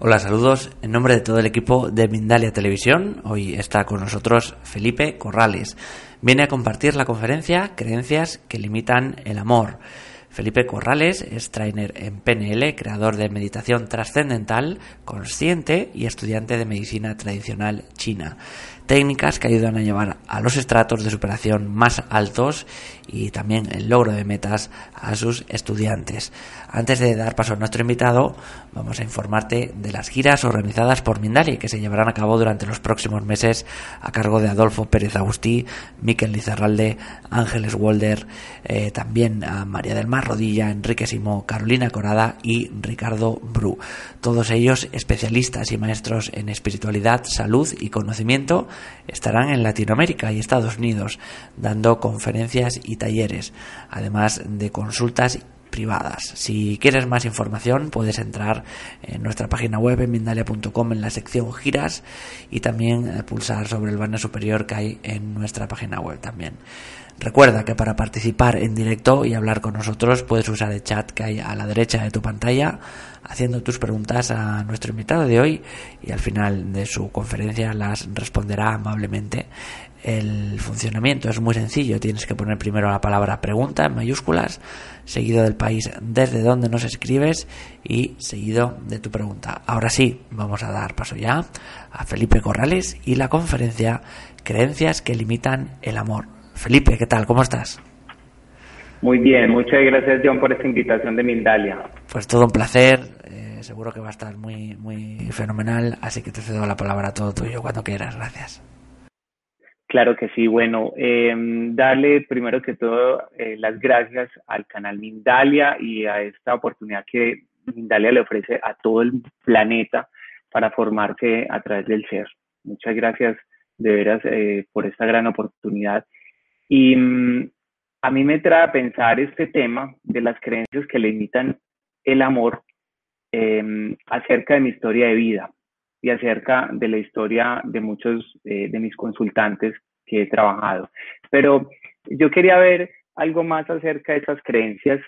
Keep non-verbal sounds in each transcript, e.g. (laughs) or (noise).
Hola, saludos en nombre de todo el equipo de Mindalia Televisión. Hoy está con nosotros Felipe Corrales. Viene a compartir la conferencia Creencias que limitan el amor. Felipe Corrales es trainer en PNL, creador de meditación trascendental, consciente y estudiante de medicina tradicional china técnicas que ayudan a llevar a los estratos de superación más altos y también el logro de metas a sus estudiantes. Antes de dar paso a nuestro invitado, vamos a informarte de las giras organizadas por Mindali que se llevarán a cabo durante los próximos meses a cargo de Adolfo Pérez Agustí, Miquel Lizarralde, Ángeles Walder, eh, también a María del Mar Rodilla, Enrique Simó, Carolina Corada y Ricardo Bru. Todos ellos especialistas y maestros en espiritualidad, salud y conocimiento estarán en Latinoamérica y Estados Unidos dando conferencias y talleres, además de consultas privadas. Si quieres más información puedes entrar en nuestra página web en mindalia.com en la sección giras y también eh, pulsar sobre el banner superior que hay en nuestra página web también. Recuerda que para participar en directo y hablar con nosotros puedes usar el chat que hay a la derecha de tu pantalla haciendo tus preguntas a nuestro invitado de hoy y al final de su conferencia las responderá amablemente. El funcionamiento es muy sencillo, tienes que poner primero la palabra pregunta en mayúsculas, seguido del país desde donde nos escribes y seguido de tu pregunta. Ahora sí, vamos a dar paso ya a Felipe Corrales y la conferencia Creencias que limitan el amor Felipe, ¿qué tal? ¿Cómo estás? Muy bien, muchas gracias John por esta invitación de Mindalia. Pues todo un placer, eh, seguro que va a estar muy, muy fenomenal, así que te cedo la palabra todo tuyo cuando quieras, gracias. Claro que sí, bueno, eh, darle primero que todo eh, las gracias al canal Mindalia y a esta oportunidad que Mindalia le ofrece a todo el planeta para formarse a través del ser. Muchas gracias de veras por esta gran oportunidad. Y mm, a mí me trae a pensar este tema de las creencias que limitan el amor em, acerca de mi historia de vida y acerca de la historia de muchos eh, de mis consultantes que he trabajado. Pero yo quería ver algo más acerca de esas creencias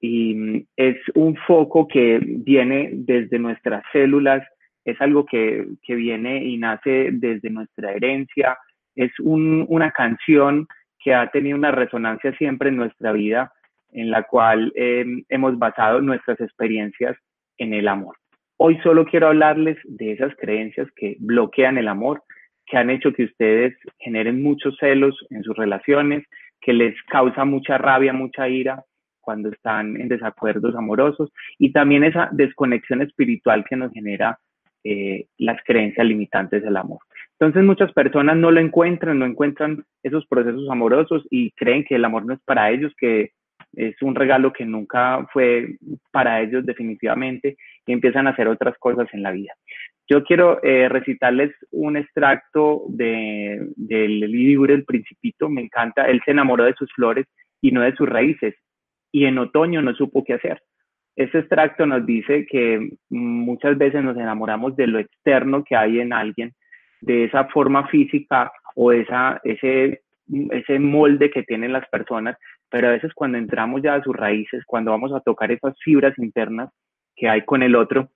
y mm, es un foco que viene desde nuestras células, es algo que, que viene y nace desde nuestra herencia, es un, una canción que ha tenido una resonancia siempre en nuestra vida, en la cual em, hemos basado nuestras experiencias en el amor. Hoy solo quiero hablarles de esas creencias que bloquean el amor, que han hecho que ustedes generen muchos celos en sus relaciones, que les causa mucha rabia, mucha ira cuando están en desacuerdos amorosos y también esa desconexión espiritual que nos genera eh, las creencias limitantes del amor. Entonces muchas personas no lo encuentran, no encuentran esos procesos amorosos y creen que el amor no es para ellos, que es un regalo que nunca fue para ellos definitivamente y empiezan a hacer otras cosas en la vida. Yo quiero eh, recitarles un extracto de, del libro El Principito, me encanta, él se enamoró de sus flores y no de sus raíces y en otoño no supo qué hacer. Este extracto nos dice que muchas veces nos enamoramos de lo externo que hay en alguien de esa forma física o esa, ese, ese molde que tienen las personas, pero a veces cuando entramos ya a sus raíces, cuando vamos a tocar esas fibras internas que hay con el otro,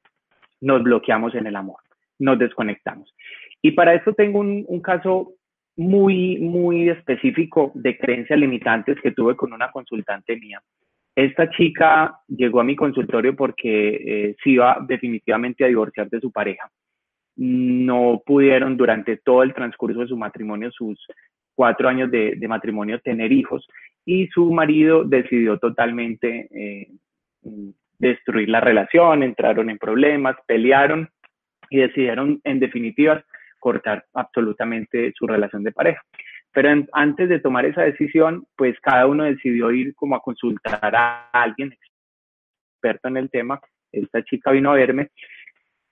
nos bloqueamos en el amor, nos desconectamos. Y para esto tengo un, caso muy, muy específico de creencias limitantes que tuve con una consultante mía. Esta chica llegó a mi consultorio porque eh, se iba definitivamente a divorciar de su pareja no pudieron durante todo el transcurso de su matrimonio, sus cuatro años de, matrimonio, tener hijos y su marido decidió totalmente eh, destruir la relación, entraron en problemas, pelearon y decidieron en definitiva cortar absolutamente su relación de pareja. Pero antes de tomar esa decisión, pues cada uno decidió ir como a consultar a alguien experto en el tema. Esta chica vino a verme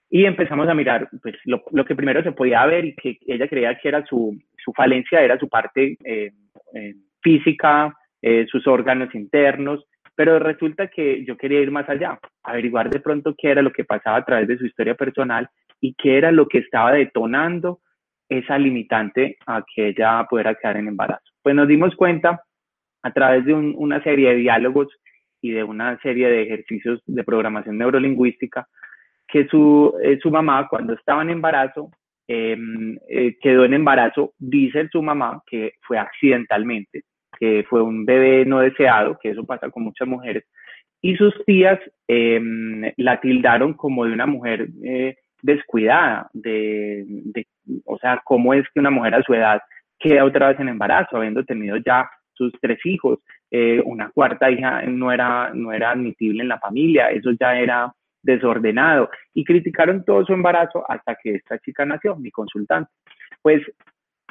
y empezamos a mirar, pues lo, que primero se podía ver y que ella creía que era su, su falencia, era su parte eh, eh, física, eh, sus órganos internos, pero resulta que yo quería ir más allá, averiguar de pronto qué era lo que pasaba a través de su historia personal y qué era lo que estaba detonando esa limitante a que ella pudiera quedar en embarazo. Pues nos dimos cuenta a través de una serie de diálogos y de una serie de ejercicios de programación neurolingüística que su, eh, su mamá cuando estaba en embarazo em, eh, quedó en embarazo, dice su mamá que fue accidentalmente, que fue un bebé no deseado, que eso pasa con muchas mujeres, y sus tías em, la tildaron como de una mujer eh, descuidada, de, de, o sea, cómo es que una mujer a su edad queda otra vez en embarazo, habiendo tenido ya sus tres hijos, eh, una cuarta hija no era, no era admitible en la familia, eso ya era desordenado, y criticaron todo su embarazo hasta que esta chica nació, mi consultante. Pues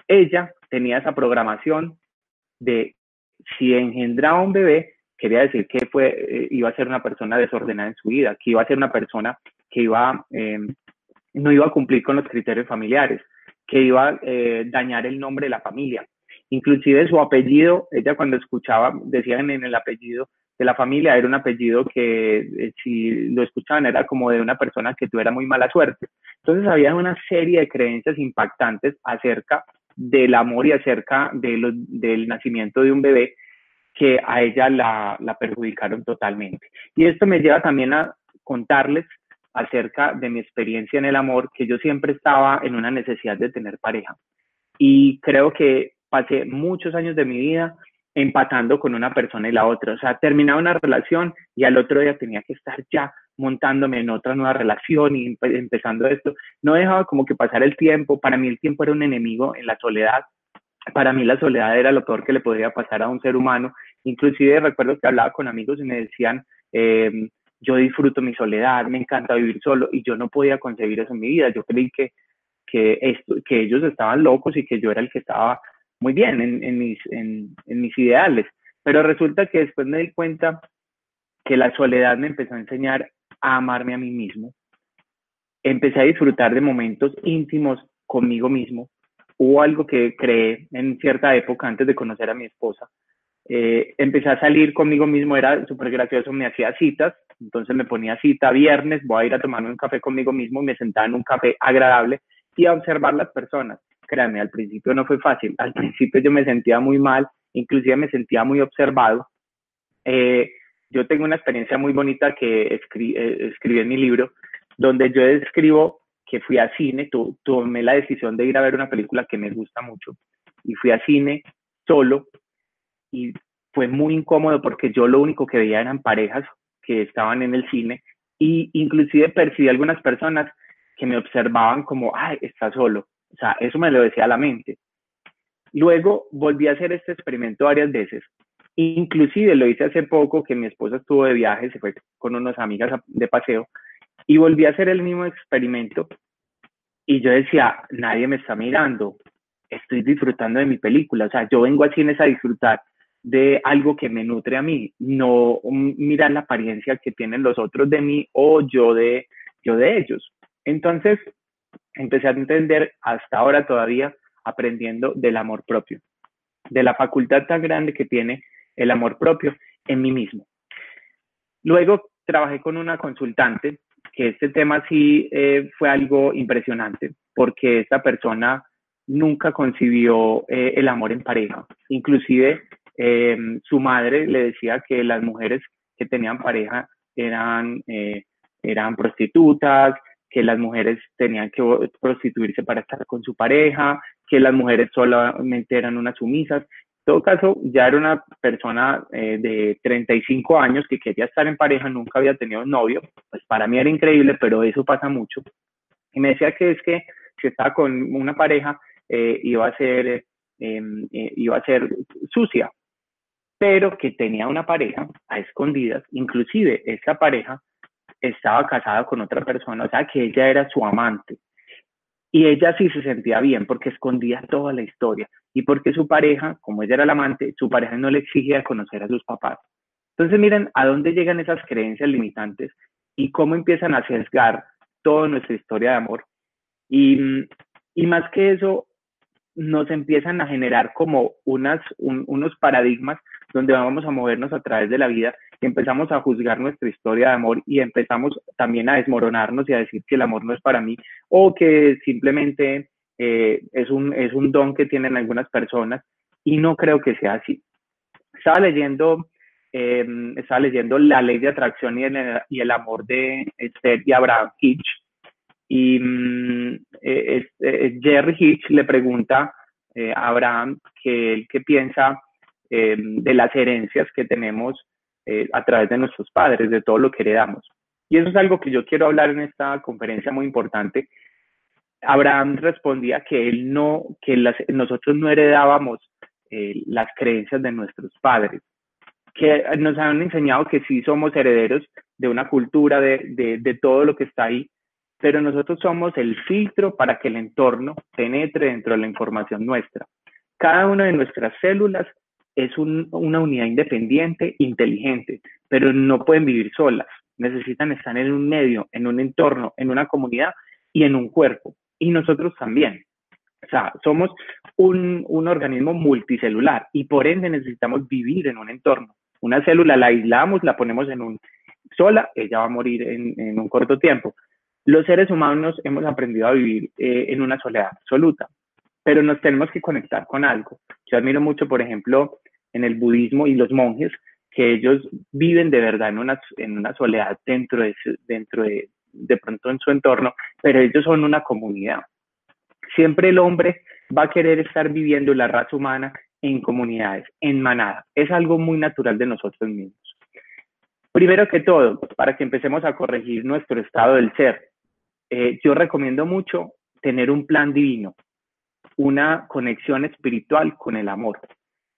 ella tenía esa programación de si engendraba un bebé, quería decir que fue, eh, iba a ser una persona desordenada en su vida, que iba a ser una persona que iba, em, no iba a cumplir con los criterios familiares, que iba a eh, dañar el nombre de la familia. Inclusive su apellido, ella cuando escuchaba, decían en el apellido de la familia, era un apellido que eh, si lo escuchaban era como de una persona que tuviera muy mala suerte. Entonces había una serie de creencias impactantes acerca del amor y acerca de del nacimiento de un bebé que a ella la, la perjudicaron totalmente. Y esto me lleva también a contarles acerca de mi experiencia en el amor, que yo siempre estaba en una necesidad de tener pareja. Y creo que pasé muchos años de mi vida empatando con una persona y la otra. O sea, terminaba una relación y al otro día tenía que estar ya montándome en otra nueva relación y empezando esto. No dejaba como que pasar el tiempo. Para mí el tiempo era un enemigo en la soledad. Para mí la soledad era lo peor que le podía pasar a un ser humano Inclusive recuerdo que hablaba con amigos y me decían, em, yo disfruto mi soledad, me encanta vivir solo y yo no podía concebir eso en mi vida. Yo creí que, que, ellos estaban locos y que yo era el que estaba muy bien en, mis, en mis ideales. Pero resulta que después me di cuenta que la soledad me empezó a enseñar a amarme a mí mismo. Empecé a disfrutar de momentos íntimos conmigo mismo. Hubo algo que creé en cierta época antes de conocer a mi esposa, eh, empecé a salir conmigo mismo, era súper gracioso, me hacía citas, entonces me ponía cita viernes, voy a ir a tomarme un café conmigo mismo, me sentaba en un café agradable y a observar las personas. Créanme, al principio no fue fácil, al principio yo me sentía muy mal, inclusive me sentía muy observado. Eh, yo tengo una experiencia muy bonita que eh, escribí en mi libro, donde yo describo que fui a cine, tomé la decisión de ir a ver una película que me gusta mucho y fui a cine solo y fue muy incómodo porque yo lo único que veía eran parejas que estaban en el cine y inclusive percibí algunas personas que me observaban como, ay, está solo. O sea, eso me lo decía a la mente. Luego volví a hacer este experimento varias veces. Inclusive lo hice hace poco que mi esposa estuvo de viaje, se fue con unas amigas de paseo y volví a hacer el mismo experimento y yo decía, nadie me está mirando, estoy disfrutando de mi película, o sea, yo vengo a cines a disfrutar de algo que me nutre a mí, no mirar la apariencia que tienen los otros de mí o yo de, yo de ellos. Entonces, empecé a entender hasta ahora todavía aprendiendo del amor propio, de la facultad tan grande que tiene el amor propio en mí mismo. Luego trabajé con una consultante, que este tema sí eh, fue algo impresionante, porque esta persona nunca concibió eh, el amor en pareja. Inclusive eh, su madre le decía que las mujeres que tenían pareja eran, eh, eran prostitutas, que las mujeres tenían que prostituirse para estar con su pareja, que las mujeres solamente eran unas sumisas. Todo caso, ya era una persona eh, de 35 años que quería estar en pareja, nunca había tenido novio. Pues para mí era increíble, pero eso pasa mucho. Y me decía que es que si estaba con una pareja, iba, a ser, em, iba a ser sucia, pero que tenía una pareja a escondidas, inclusive esa pareja estaba casada con otra persona, o sea que ella era su amante. Y ella sí se sentía bien porque escondía toda la historia y porque su pareja, como ella era la amante, su pareja no le exigía conocer a sus papás. Entonces miren a dónde llegan esas creencias limitantes y cómo empiezan a sesgar toda nuestra historia de amor. Y, y más que eso, nos empiezan a generar como unas, unos paradigmas donde vamos a movernos a través de la vida y empezamos a juzgar nuestra historia de amor y empezamos también a desmoronarnos y a decir que el amor no es para mí o que simplemente eh, es, un, es un don que tienen algunas personas Y no creo que sea así. Estaba leyendo, eh, estaba leyendo La ley de atracción y el, y el amor de Esther y Abraham Hitch. Y mm, eh, eh, Jerry Hitch le pregunta a Abraham que él qué piensa de las herencias que tenemos a través de nuestros padres, de todo lo que heredamos. Y eso es algo que yo quiero hablar en esta conferencia muy importante. Abraham respondía que él no, que nosotros no heredábamos eh, las creencias de nuestros padres, que nos han enseñado que sí somos herederos de una cultura, de, de, todo lo que está ahí, pero nosotros somos el filtro para que el entorno penetre dentro de la información nuestra. Cada una de nuestras células es una unidad independiente, inteligente, pero no pueden vivir solas. Necesitan estar en un medio, en un entorno, en una comunidad y en un cuerpo. Y nosotros también. O sea, somos un, organismo multicelular y por ende necesitamos vivir en un entorno. Una célula la aislamos, la ponemos en un sola, ella va a morir en un corto tiempo. Los seres humanos hemos aprendido a vivir eh, en una soledad absoluta, pero nos tenemos que conectar con algo. Yo admiro mucho, por ejemplo, en el budismo y los monjes, que ellos viven de verdad en una, en una soledad dentro de, dentro de, de pronto en su entorno, pero ellos son una comunidad siempre el hombre va a querer estar viviendo la raza humana en comunidades, en manada. Es algo muy natural de nosotros mismos. Primero que todo, para que empecemos a corregir nuestro estado del ser, eh, yo recomiendo mucho tener un plan divino, una conexión espiritual con el amor.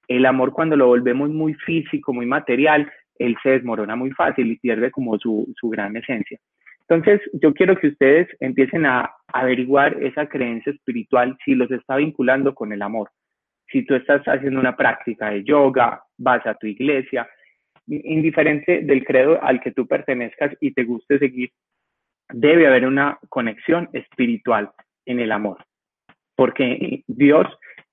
El amor cuando lo volvemos muy físico, muy material, él se desmorona muy fácil y pierde como su, su gran esencia. Entonces, yo quiero que ustedes empiecen a averiguar esa creencia espiritual si los está vinculando con el amor. Si tú estás haciendo una práctica de yoga, vas a tu iglesia, indiferente del credo al que tú pertenezcas y te guste seguir, debe haber una conexión espiritual en el amor, porque Dios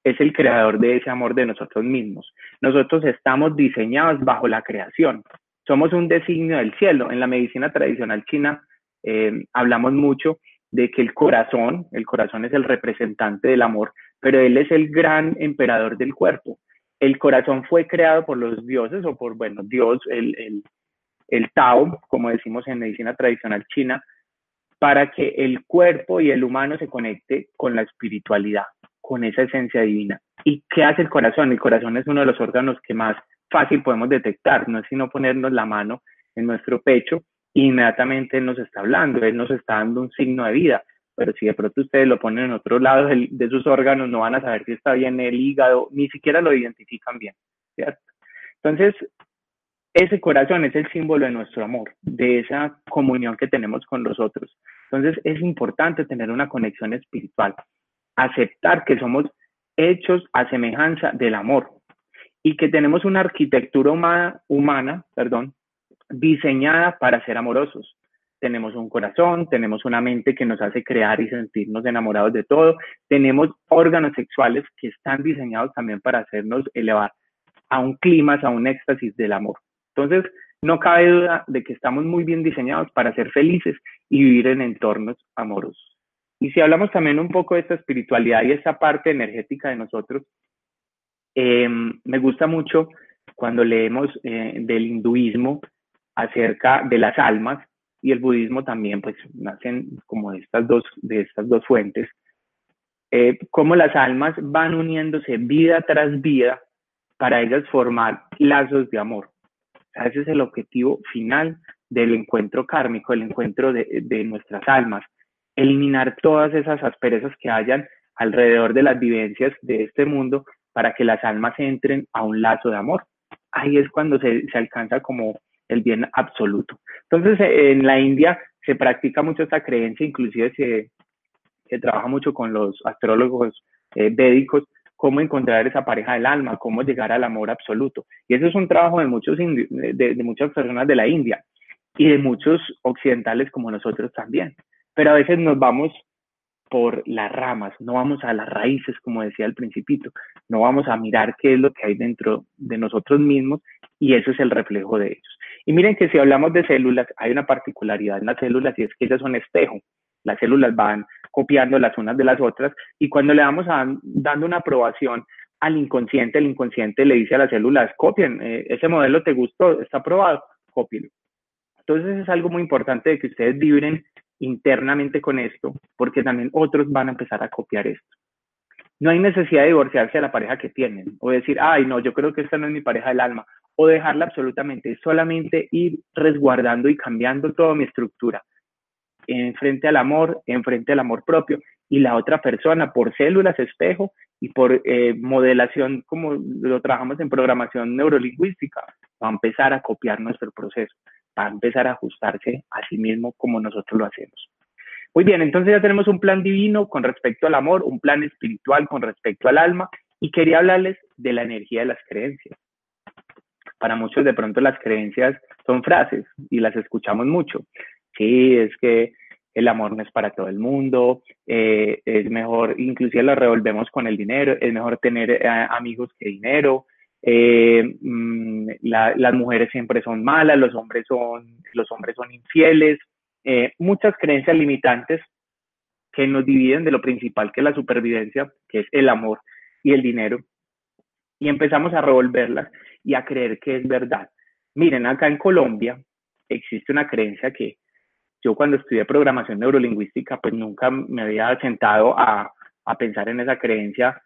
es el creador de ese amor de nosotros mismos. Nosotros estamos diseñados bajo la creación. Somos un designio del cielo. En la medicina tradicional china eh, hablamos mucho de que el corazón, el corazón es el representante del amor, pero él es el gran emperador del cuerpo. El corazón fue creado por los dioses o por, bueno, Dios, el, el, el Tao, como decimos en medicina tradicional china, para que el cuerpo y el humano se conecte con la espiritualidad, con esa esencia divina. ¿Y qué hace el corazón? El corazón es uno de los órganos que más fácil podemos detectar, no es sino ponernos la mano en nuestro pecho inmediatamente Él nos está hablando, Él nos está dando un signo de vida. Pero si de pronto ustedes lo ponen en otro lado de sus órganos, no van a saber si está bien el hígado, ni siquiera lo identifican bien, ¿cierto? Entonces, ese corazón es el símbolo de nuestro amor, de esa comunión que tenemos con los otros. Entonces, es importante tener una conexión espiritual, aceptar que somos hechos a semejanza del amor y que tenemos una arquitectura humana, humana perdón, diseñada para ser amorosos. Tenemos un corazón, tenemos una mente que nos hace crear y sentirnos enamorados de todo. Tenemos órganos sexuales que están diseñados también para hacernos elevar a un clima, a un éxtasis del amor. Entonces, no cabe duda de que estamos muy bien diseñados para ser felices y vivir en entornos amorosos. Y si hablamos también un poco de esta espiritualidad y esta parte energética de nosotros, em, me gusta mucho cuando leemos eh, del hinduismo acerca de las almas y el budismo también pues nacen como de estas dos, de estas dos fuentes, eh, cómo las almas van uniéndose vida tras vida para ellas formar lazos de amor. Ese es el objetivo final del encuentro kármico, el encuentro de, de nuestras almas, eliminar todas esas asperezas que hayan alrededor de las vivencias de este mundo para que las almas entren a un lazo de amor. Ahí es cuando se, se alcanza como el bien absoluto. Entonces, en la India se practica mucho esta creencia, inclusive se, se trabaja mucho con los astrólogos eh, védicos, cómo encontrar esa pareja del alma, cómo llegar al amor absoluto. Y eso es un trabajo de, muchos, de, muchas personas de la India y de muchos occidentales como nosotros también. Pero a veces nos vamos por las ramas, no vamos a las raíces, como decía el principito, no vamos a mirar qué es lo que hay dentro de nosotros mismos y eso es el reflejo de ellos. Y miren que si hablamos de células, hay una particularidad en las células y es que ellas son espejo. Las células van copiando las unas de las otras y cuando le vamos a, dando una aprobación al inconsciente, el inconsciente le dice a las células, copien, eh, ese modelo te gustó, está aprobado, cópienlo. Entonces es algo muy importante de que ustedes vibren internamente con esto, porque también otros van a empezar a copiar esto. No hay necesidad de divorciarse de la pareja que tienen o decir, ay, no, yo creo que esta no es mi pareja del alma, o dejarla absolutamente, solamente ir resguardando y cambiando toda mi estructura en frente al amor, en frente al amor propio, y la otra persona por células espejo y por eh, modelación, como lo trabajamos en programación neurolingüística, va a empezar a copiar nuestro proceso, va a empezar a ajustarse a sí mismo como nosotros lo hacemos. Muy bien, entonces ya tenemos un plan divino con respecto al amor, un plan espiritual con respecto al alma y quería hablarles de la energía de las creencias. Para muchos de pronto las creencias son frases y las escuchamos mucho. Sí, es que el amor no es para todo el mundo, eh, es mejor, inclusive lo revolvemos con el dinero, es mejor tener eh, amigos que dinero, eh, mm, las mujeres siempre son malas, los hombres son, los hombres son infieles, muchas creencias limitantes que nos dividen de lo principal que es la supervivencia, que es el amor y el dinero, y empezamos a revolverlas y a creer que es verdad. Miren, acá en Colombia existe una creencia que yo cuando estudié programación neurolingüística, pues nunca me había sentado a, a pensar en esa creencia,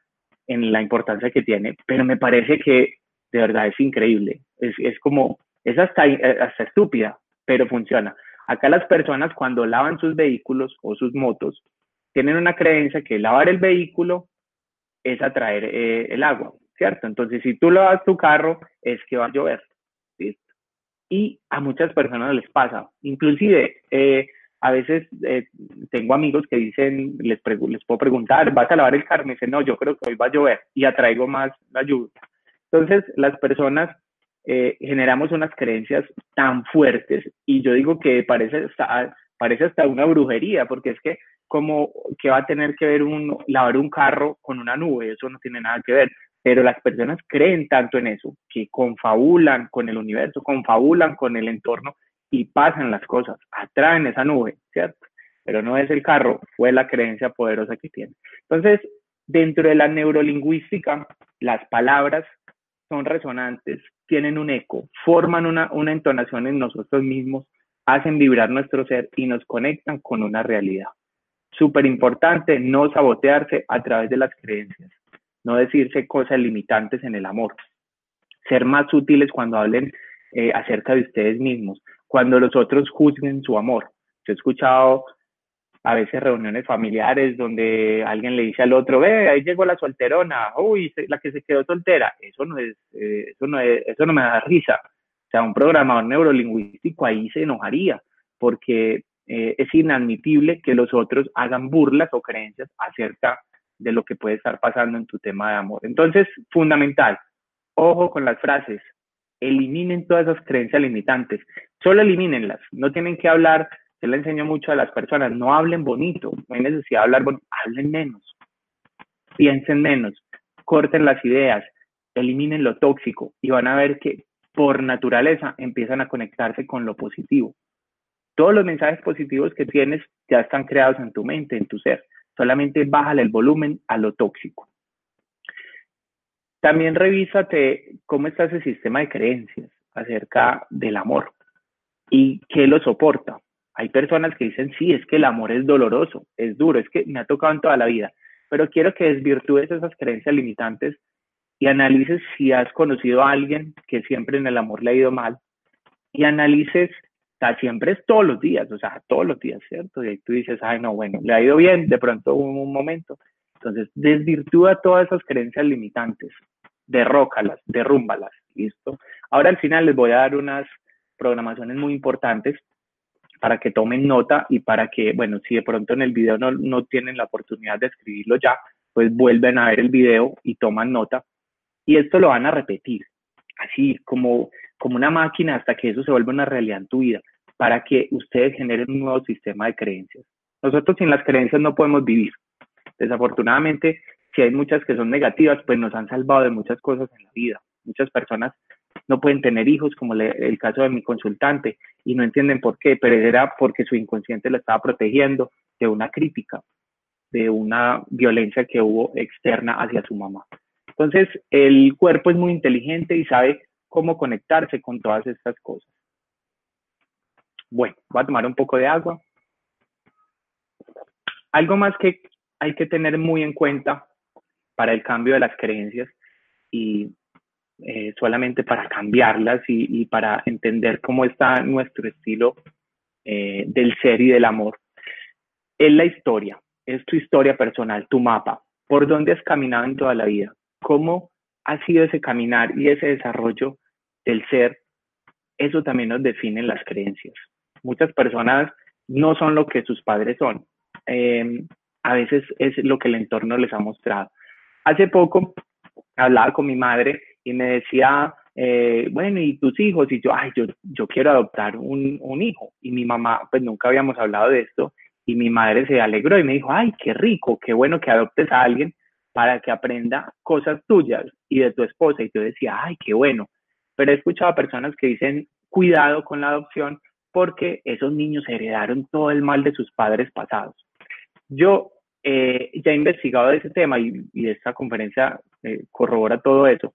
en la importancia que tiene, pero me parece que de verdad es increíble. Es, es como, es hasta, hasta estúpida, pero funciona. Acá las personas cuando lavan sus vehículos o sus motos, tienen una creencia que lavar el vehículo es atraer eh, el agua, ¿cierto? Entonces, si tú lavas tu carro, es que va a llover y a muchas personas les pasa. Inclusive, eh, a veces eh, tengo amigos que dicen, les, les puedo preguntar, ¿vas a lavar el carro? Me dicen, no, yo creo que hoy va a llover y atraigo más la lluvia. Entonces, las personas eh, generamos unas creencias tan fuertes y yo digo que parece hasta, parece hasta una brujería, porque es que como que va a tener que ver un, lavar un carro con una nube, eso no tiene nada que ver pero las personas creen tanto en eso que confabulan con el universo, confabulan con el entorno y pasan las cosas, atraen esa nube, ¿cierto? Pero no es el carro, fue la creencia poderosa que tiene. Entonces, dentro de la neurolingüística, las palabras son resonantes, tienen un eco, forman una, entonación en nosotros mismos, hacen vibrar nuestro ser y nos conectan con una realidad. Súper importante no sabotearse a través de las creencias no decirse cosas limitantes en el amor, ser más útiles cuando hablen eh, acerca de ustedes mismos, cuando los otros juzguen su amor. Yo he escuchado a veces reuniones familiares donde alguien le dice al otro, ve, ahí llegó la solterona, uy, la que se quedó soltera. Eso no es, eh, eso no es, eso no me da risa. O sea, un programador neurolingüístico ahí se enojaría, porque eh, es inadmitible que los otros hagan burlas o creencias acerca de lo que puede estar pasando en tu tema de amor. Entonces, fundamental, ojo con las frases, eliminen todas esas creencias limitantes, solo elimínenlas, no tienen que hablar, yo le enseño mucho a las personas, no hablen bonito, no hay necesidad de hablar bonito, hablen menos, piensen menos, corten las ideas, eliminen lo tóxico y van a ver que por naturaleza empiezan a conectarse con lo positivo. Todos los mensajes positivos que tienes ya están creados en tu mente, en tu ser solamente bájale el volumen a lo tóxico. También revísate cómo está ese sistema de creencias acerca del amor y qué lo soporta. Hay personas que dicen, sí, es que el amor es doloroso, es duro, es que me ha tocado en toda la vida, pero quiero que desvirtúes esas creencias limitantes y analices si has conocido a alguien que siempre en el amor le ha ido mal y analices siempre es todos los días, o sea, todos los días, ¿cierto? Y tú dices, ay, no, bueno, le ha ido bien, de pronto hubo un momento. Entonces, desvirtúa todas esas creencias limitantes, derrócalas, derrúmbalas, ¿listo? Ahora al final les voy a dar unas programaciones muy importantes para que tomen nota y para que, bueno, si de pronto en el video no, no tienen la oportunidad de escribirlo ya, pues vuelven a ver el video y toman nota. Y esto lo van a repetir, así como, como una máquina hasta que eso se vuelva una realidad en tu vida para que ustedes generen un nuevo sistema de creencias. Nosotros sin las creencias no podemos vivir. Desafortunadamente, si hay muchas que son negativas, pues nos han salvado de muchas cosas en la vida. Muchas personas no pueden tener hijos, como el caso de mi consultante, y no entienden por qué, pero era porque su inconsciente la estaba protegiendo de una crítica, de una violencia que hubo externa hacia su mamá. Entonces, el cuerpo es muy inteligente y sabe cómo conectarse con todas estas cosas. Bueno, voy a tomar un poco de agua. Algo más que hay que tener muy en cuenta para el cambio de las creencias y eh, solamente para cambiarlas y, para entender cómo está nuestro estilo eh, del ser y del amor, es la historia, es tu historia personal, tu mapa, por dónde has caminado en toda la vida, cómo ha sido ese caminar y ese desarrollo del ser, eso también nos define las creencias. Muchas personas no son lo que sus padres son. Em, a veces es lo que el entorno les ha mostrado. Hace poco hablaba con mi madre y me decía, eh, bueno, ¿y tus hijos? Y yo, ay, yo, yo quiero adoptar un, un hijo. Y mi mamá, pues nunca habíamos hablado de esto. Y mi madre se alegró y me dijo, ay, qué rico, qué bueno que adoptes a alguien para que aprenda cosas tuyas y de tu esposa. Y yo decía, ay, qué bueno. Pero he escuchado a personas que dicen, cuidado con la adopción porque esos niños heredaron todo el mal de sus padres pasados. Yo eh, ya he investigado ese tema y, y esta conferencia eh, corrobora todo eso.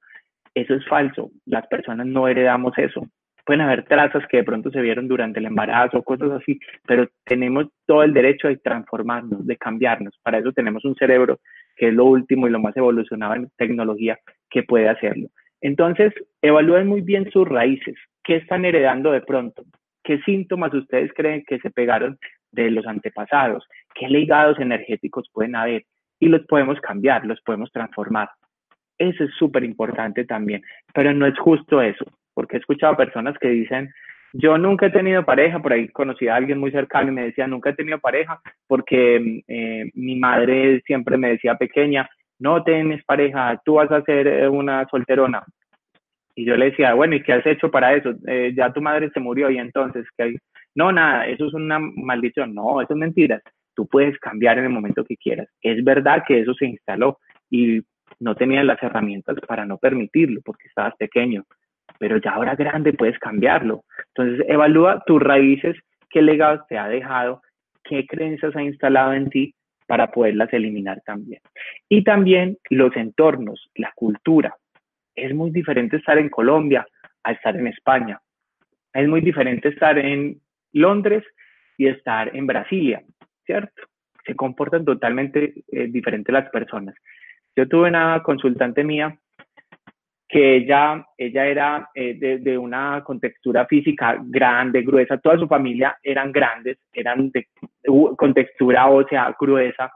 Eso es falso. Las personas no heredamos eso. Pueden haber trazas que de pronto se vieron durante el embarazo, cosas así, pero tenemos todo el derecho de transformarnos, de cambiarnos. Para eso tenemos un cerebro que es lo último y lo más evolucionado en tecnología que puede hacerlo. Entonces, evalúen muy bien sus raíces. ¿Qué están heredando de pronto? ¿Qué síntomas ustedes creen que se pegaron de los antepasados? ¿Qué legados energéticos pueden haber? Y los podemos cambiar, los podemos transformar. Eso es súper importante también. Pero no es justo eso, porque he escuchado personas que dicen, yo nunca he tenido pareja, por ahí conocí a alguien muy cercano y me decía, nunca he tenido pareja porque eh, mi madre siempre me decía pequeña, no tienes pareja, tú vas a ser eh, una solterona. Y yo le decía, bueno, ¿y qué has hecho para eso? Eh, ya tu madre se murió y entonces, ¿qué? No, nada, eso es una maldición. No, eso es mentira. Tú puedes cambiar en el momento que quieras. Es verdad que eso se instaló y no tenías las herramientas para no permitirlo porque estabas pequeño, pero ya ahora grande puedes cambiarlo. Entonces, evalúa tus raíces, qué legados te ha dejado, qué creencias ha instalado en ti para poderlas eliminar también. Y también los entornos, la cultura es muy diferente estar en Colombia a estar en España. Es muy diferente estar en Londres y estar en Brasilia, ¿cierto? Se comportan totalmente eh, diferentes las personas. Yo tuve una consultante mía que ella, ella era eh, de, una contextura física grande, gruesa, toda su familia eran grandes, eran de contextura ósea gruesa,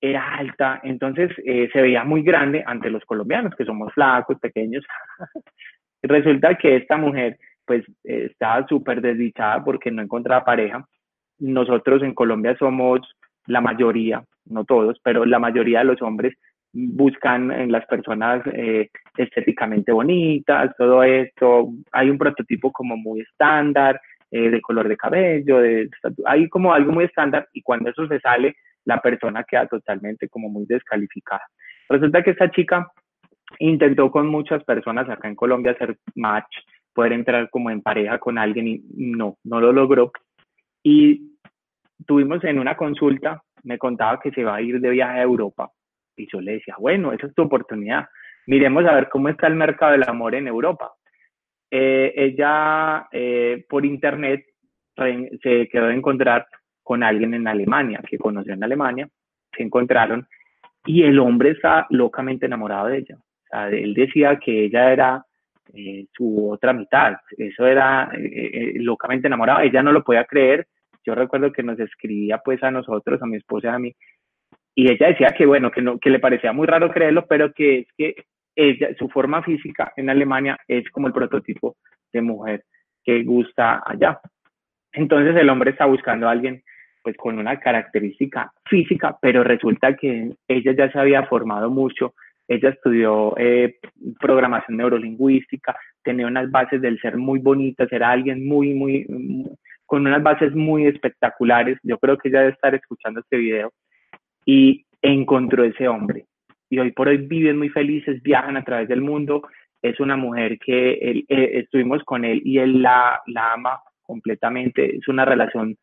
era alta, entonces eh, se veía muy grande ante los colombianos, que somos flacos, pequeños. (laughs) Resulta que esta mujer, pues, eh, estaba súper desdichada porque no encontraba pareja. Nosotros en Colombia somos la mayoría, no todos, pero la mayoría de los hombres buscan en las personas eh, estéticamente bonitas, todo esto. Hay un prototipo como muy estándar, de color de cabello, hay como algo muy estándar y cuando eso se sale la persona queda totalmente como muy descalificada. Resulta que esta chica intentó con muchas personas acá en Colombia hacer match, poder entrar como en pareja con alguien y no, no lo logró. Y tuvimos en una consulta, me contaba que se va a ir de viaje a Europa y yo le decía, bueno, esa es tu oportunidad. Miremos a ver cómo está el mercado del amor en Europa. Eh, ella eh, por internet se quedó de encontrar con alguien en Alemania, que conoció en Alemania, se encontraron y el hombre está locamente enamorado de ella. Él decía que ella era eh, su otra mitad, eso era eh, eh, locamente enamorado, ella no lo podía creer. Yo recuerdo que nos escribía pues a nosotros, a mi esposa a mí, y ella decía que bueno, que, no, que le parecía muy raro creerlo, pero que es que ella, su forma física en Alemania es como el prototipo de mujer que gusta allá. Entonces el hombre está buscando a alguien pues con una característica física, pero resulta que ella ya se había formado mucho, ella estudió eh, programación neurolingüística, tenía unas bases del ser muy bonitas, era alguien muy, muy, con unas bases muy espectaculares. Yo creo que ella debe estar escuchando este video y encontró ese hombre. Y hoy por hoy viven muy felices, viajan a través del mundo. Es una mujer que eh, estuvimos con él y él la ama completamente. Es una relación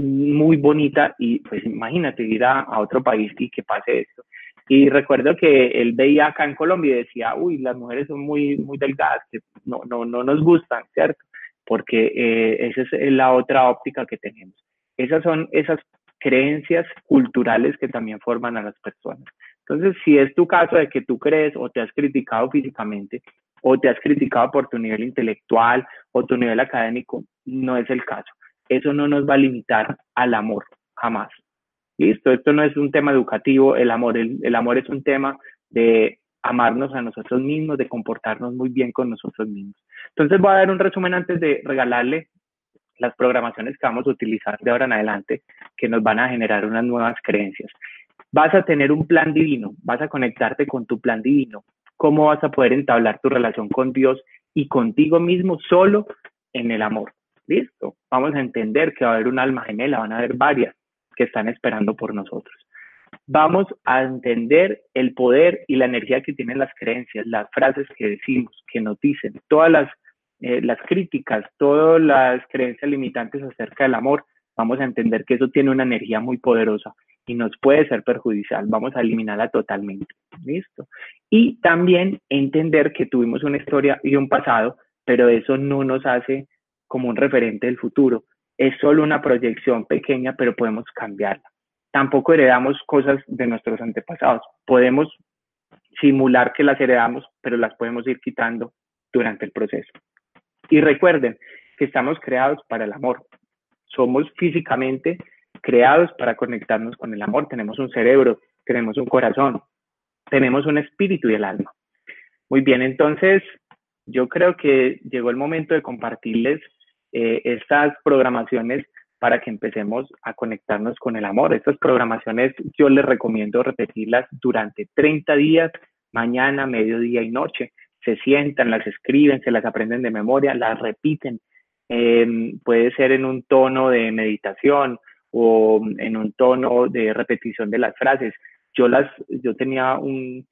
muy bonita y pues imagínate ir a, otro país y que pase esto. Y recuerdo que él veía acá en Colombia y decía, uy, las mujeres son muy, muy delgadas, que no, no, no nos gustan, ¿cierto? Porque eh, esa es la otra óptica que tenemos. Esas son esas creencias culturales que también forman a las personas. Entonces, si es tu caso de que tú crees o te has criticado físicamente o te has criticado por tu nivel intelectual o tu nivel académico, no es el caso. Eso no nos va a limitar al amor, jamás. Listo, esto no es un tema educativo, el amor, el, amor es un tema de amarnos a nosotros mismos, de comportarnos muy bien con nosotros mismos. Entonces voy a dar un resumen antes de regalarle las programaciones que vamos a utilizar de ahora en adelante, que nos van a generar unas nuevas creencias. Vas a tener un plan divino, vas a conectarte con tu plan divino. ¿Cómo vas a poder entablar tu relación con Dios y contigo mismo solo en el amor? Listo, vamos a entender que va a haber un alma gemela, van a haber varias que están esperando por nosotros. Vamos a entender el poder y la energía que tienen las creencias, las frases que decimos, que nos dicen, todas las, eh, las críticas, todas las creencias limitantes acerca del amor. Vamos a entender que eso tiene una energía muy poderosa y nos puede ser perjudicial. Vamos a eliminarla totalmente. ¿Listo? Y también entender que tuvimos una historia y un pasado, pero eso no nos hace como un referente del futuro es solo una proyección pequeña, pero podemos cambiarla. Tampoco heredamos cosas de nuestros antepasados. Podemos simular que las heredamos, pero las podemos ir quitando durante el proceso. Y recuerden que estamos creados para el amor. Somos físicamente creados para conectarnos con el amor. Tenemos un cerebro, tenemos un corazón, tenemos un espíritu y el alma. Muy bien, entonces yo creo que llegó el momento de compartirles eh, estas programaciones para que empecemos a conectarnos con el amor. Estas programaciones yo les recomiendo repetirlas durante 30 días, mañana, mediodía y noche. Se sientan, las escriben, se las aprenden de memoria, las repiten. Em, puede ser en un tono de meditación o en un tono de repetición de las frases. Yo las, yo tenía un,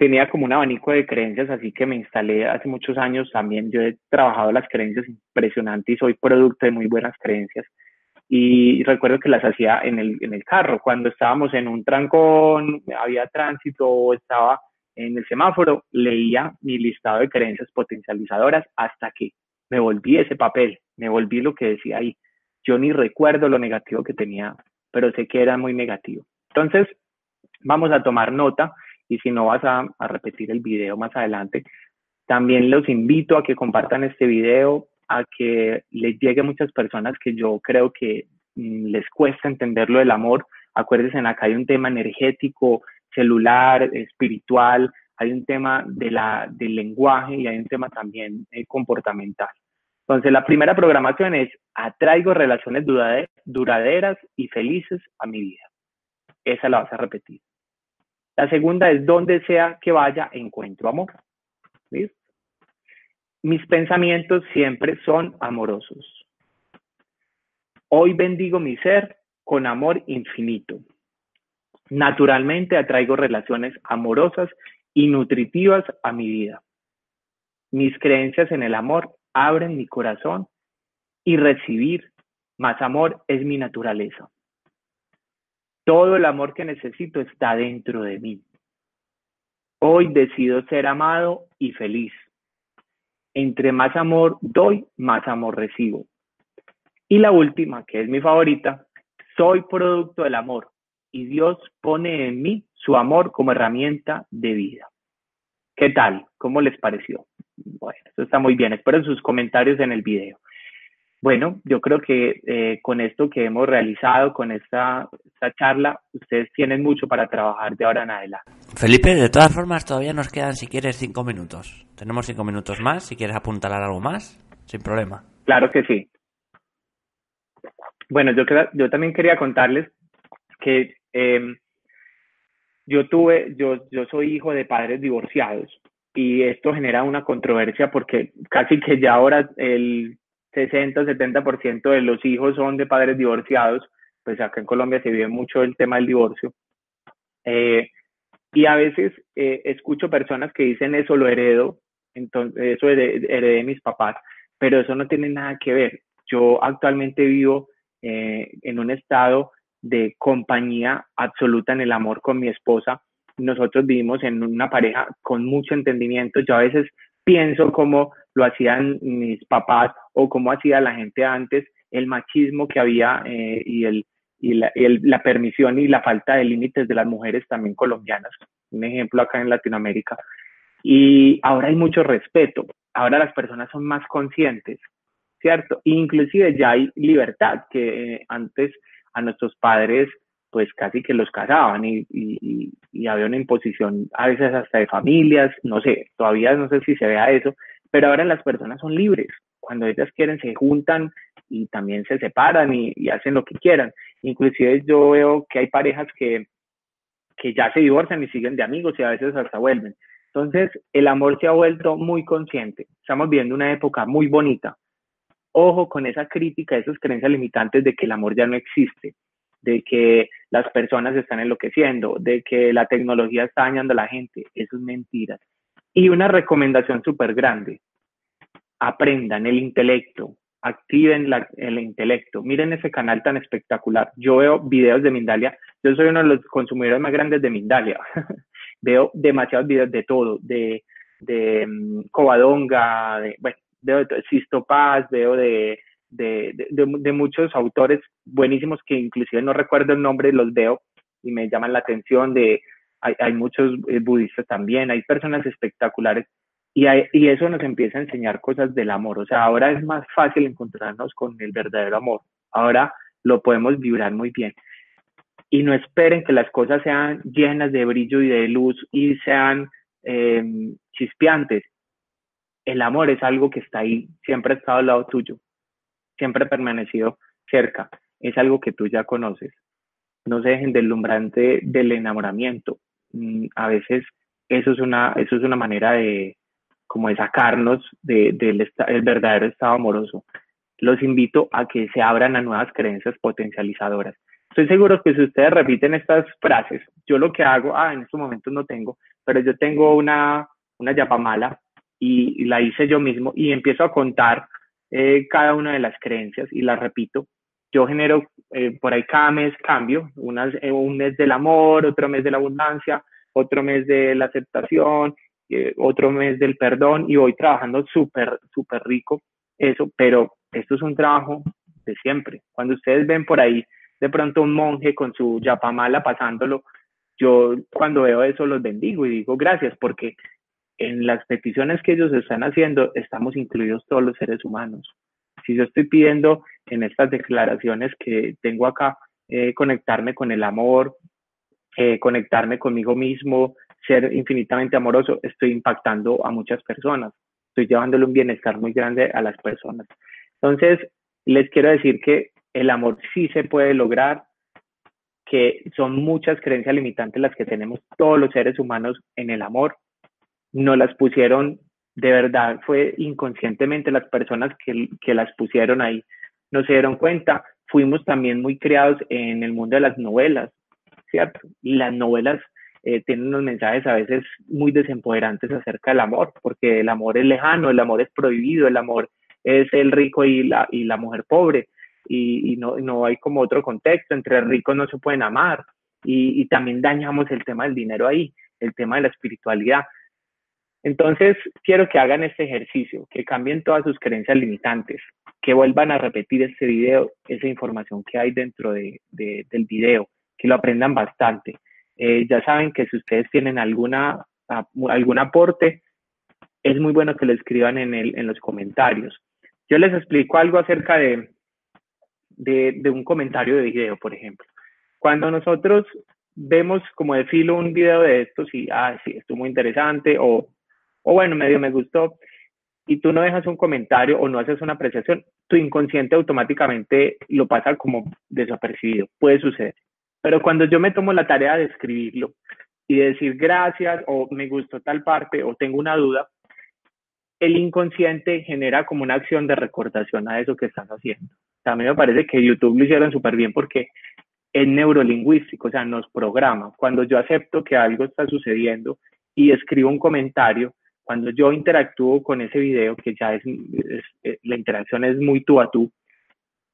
tenía como un abanico de creencias, así que me instalé hace muchos años también. Yo he trabajado las creencias impresionantes y soy producto de muy buenas creencias. Y recuerdo que las hacía en el, en el carro, cuando estábamos en un trancón, había tránsito o estaba en el semáforo, leía mi listado de creencias potencializadoras hasta que me volví ese papel, me volví lo que decía ahí. Yo ni recuerdo lo negativo que tenía, pero sé que era muy negativo. Entonces, vamos a tomar nota y si no vas a, repetir el video más adelante. También los invito a que compartan este video, a que les llegue a muchas personas que yo creo que mm, les cuesta entender lo del amor. Acuérdense, acá hay un tema energético, celular, espiritual, hay un tema de la, del lenguaje y hay un tema también eh, comportamental. Entonces, la primera programación es atraigo relaciones duraderas y felices a mi vida. Esa la vas a repetir. La segunda es donde sea que vaya, encuentro amor. Mis pensamientos siempre son amorosos. Hoy bendigo mi ser con amor infinito. Naturalmente atraigo relaciones amorosas y nutritivas a mi vida. Mis creencias en el amor abren mi corazón y recibir más amor es mi naturaleza. Todo el amor que necesito está dentro de mí. Hoy decido ser amado y feliz. Entre más amor doy, más amor recibo. Y la última, que es mi favorita, soy producto del amor y Dios pone en mí su amor como herramienta de vida. ¿Qué tal? ¿Cómo les pareció? Bueno, eso está muy bien. Espero sus comentarios en el video. Bueno, yo creo que eh, con esto que hemos realizado, con esta, esta, charla, ustedes tienen mucho para trabajar de ahora en adelante. Felipe, de todas formas, todavía nos quedan, si quieres, cinco minutos. Tenemos cinco minutos más, si quieres apuntalar algo más, sin problema. Claro que sí. Bueno, yo, yo también quería contarles que em, yo tuve, yo, yo soy hijo de padres divorciados y esto genera una controversia porque casi que ya ahora el 60 70% de los hijos son de padres divorciados, pues acá en Colombia se vive mucho el tema del divorcio. Eh, y a veces eh, escucho personas que dicen eso lo heredo, entonces eso heredé, de mis papás, pero eso no tiene nada que ver. Yo actualmente vivo eh, en un estado de compañía absoluta en el amor con mi esposa nosotros vivimos en una pareja con mucho entendimiento. Yo a veces pienso cómo lo hacían mis papás o cómo hacía la gente antes, el machismo que había eh, y, el, y, la, la permisión y la falta de límites de las mujeres también colombianas. Un ejemplo acá en Latinoamérica. Y ahora hay mucho respeto. Ahora las personas son más conscientes, ¿cierto? Inclusive ya hay libertad, que eh, antes a nuestros padres pues casi que los casaban y, y, había una imposición a veces hasta de familias, no sé, todavía no sé si se vea eso, pero ahora las personas son libres. Cuando ellas quieren se juntan y también se separan y, hacen lo que quieran. Inclusive yo veo que hay parejas que, que ya se divorcian y siguen de amigos y a veces hasta vuelven. Entonces, el amor se ha vuelto muy consciente. Estamos viviendo una época muy bonita. Ojo con esa crítica, esas creencias limitantes de que el amor ya no existe de que las personas están enloqueciendo, de que la tecnología está dañando a la gente. Eso es mentira. Y una recomendación súper grande. Aprendan el intelecto, activen el intelecto. Miren ese canal tan espectacular. Yo veo videos de Mindalia. Yo soy uno de los consumidores más grandes de Mindalia. (laughs) veo demasiados videos de todo, de, de um, Covadonga, de, bueno, veo de Sisto Paz, veo de de, de, muchos autores buenísimos que inclusive no recuerdo el nombre, los veo y me llaman la atención, de, hay, hay muchos eh, budistas también, hay personas espectaculares y, y eso nos empieza a enseñar cosas del amor, o sea, ahora es más fácil encontrarnos con el verdadero amor, ahora lo podemos vibrar muy bien. Y no esperen que las cosas sean llenas de brillo y de luz y sean eh, chispeantes. El amor es algo que está ahí, siempre ha estado al lado tuyo siempre ha permanecido cerca, es algo que tú ya conoces. No se dejen lumbrante del enamoramiento. Mm, a veces eso es una, eso es una manera de, como de sacarnos del el verdadero estado amoroso. Los invito a que se abran a nuevas creencias potencializadoras. Estoy seguro que si ustedes repiten estas frases, yo lo que hago, ah, en estos momentos no tengo, pero yo tengo una, una yapamala y la hice yo mismo y empiezo a contar eh, cada una de las creencias y las repito. Yo genero eh, por ahí cada mes cambio, eh, un mes del amor, otro mes de la abundancia, otro mes de la aceptación, otro mes del perdón y voy trabajando súper, súper rico eso, pero esto es un trabajo de siempre. Cuando ustedes ven por ahí de pronto un monje con su yapamala pasándolo, yo cuando veo eso los bendigo y digo gracias porque en las peticiones que ellos están haciendo estamos incluidos todos los seres humanos. Si yo estoy pidiendo en estas declaraciones que tengo acá, eh, conectarme con el amor, eh, conectarme conmigo mismo, ser infinitamente amoroso, estoy impactando a muchas personas, estoy llevándole un bienestar muy grande a las personas. Entonces, les quiero decir que el amor sí se puede lograr, que son muchas creencias limitantes las que tenemos todos los seres humanos en el amor, no las pusieron, de verdad fue inconscientemente las personas que, que las pusieron ahí, no se dieron cuenta. Fuimos también muy criados en el mundo de las novelas, ¿cierto? Y las novelas eh, tienen unos mensajes a veces muy desempoderantes acerca del amor, porque el amor es lejano, el amor es prohibido, el amor es el rico y la, y la mujer pobre, y, y no, no hay como otro contexto, entre ricos no se pueden amar, y, y también dañamos el tema del dinero ahí, el tema de la espiritualidad. Entonces, quiero que hagan este ejercicio, que cambien todas sus creencias limitantes, que vuelvan a repetir este video, esa información que hay dentro de, del video, que lo aprendan bastante. Eh, ya saben que si ustedes tienen alguna, algún aporte, es muy bueno que lo escriban en, el, en los comentarios. Yo les explico algo acerca de, de, de un comentario de video, por ejemplo. Cuando nosotros vemos como de filo un video de estos y, ah, sí, esto muy interesante, o o bueno, medio me gustó, y tú no dejas un comentario o no haces una apreciación, tu inconsciente automáticamente lo pasa como desapercibido. Puede suceder. Pero cuando yo me tomo la tarea de escribirlo y de decir gracias o me gustó tal parte o tengo una duda, el inconsciente genera como una acción de recordación a eso que estás haciendo. También me parece que YouTube lo hicieron súper bien porque es neurolingüístico, o sea, nos programa. Cuando yo acepto que algo está sucediendo y escribo un comentario, cuando yo interactúo con ese video, que ya es, eh, la interacción es muy tú a tú,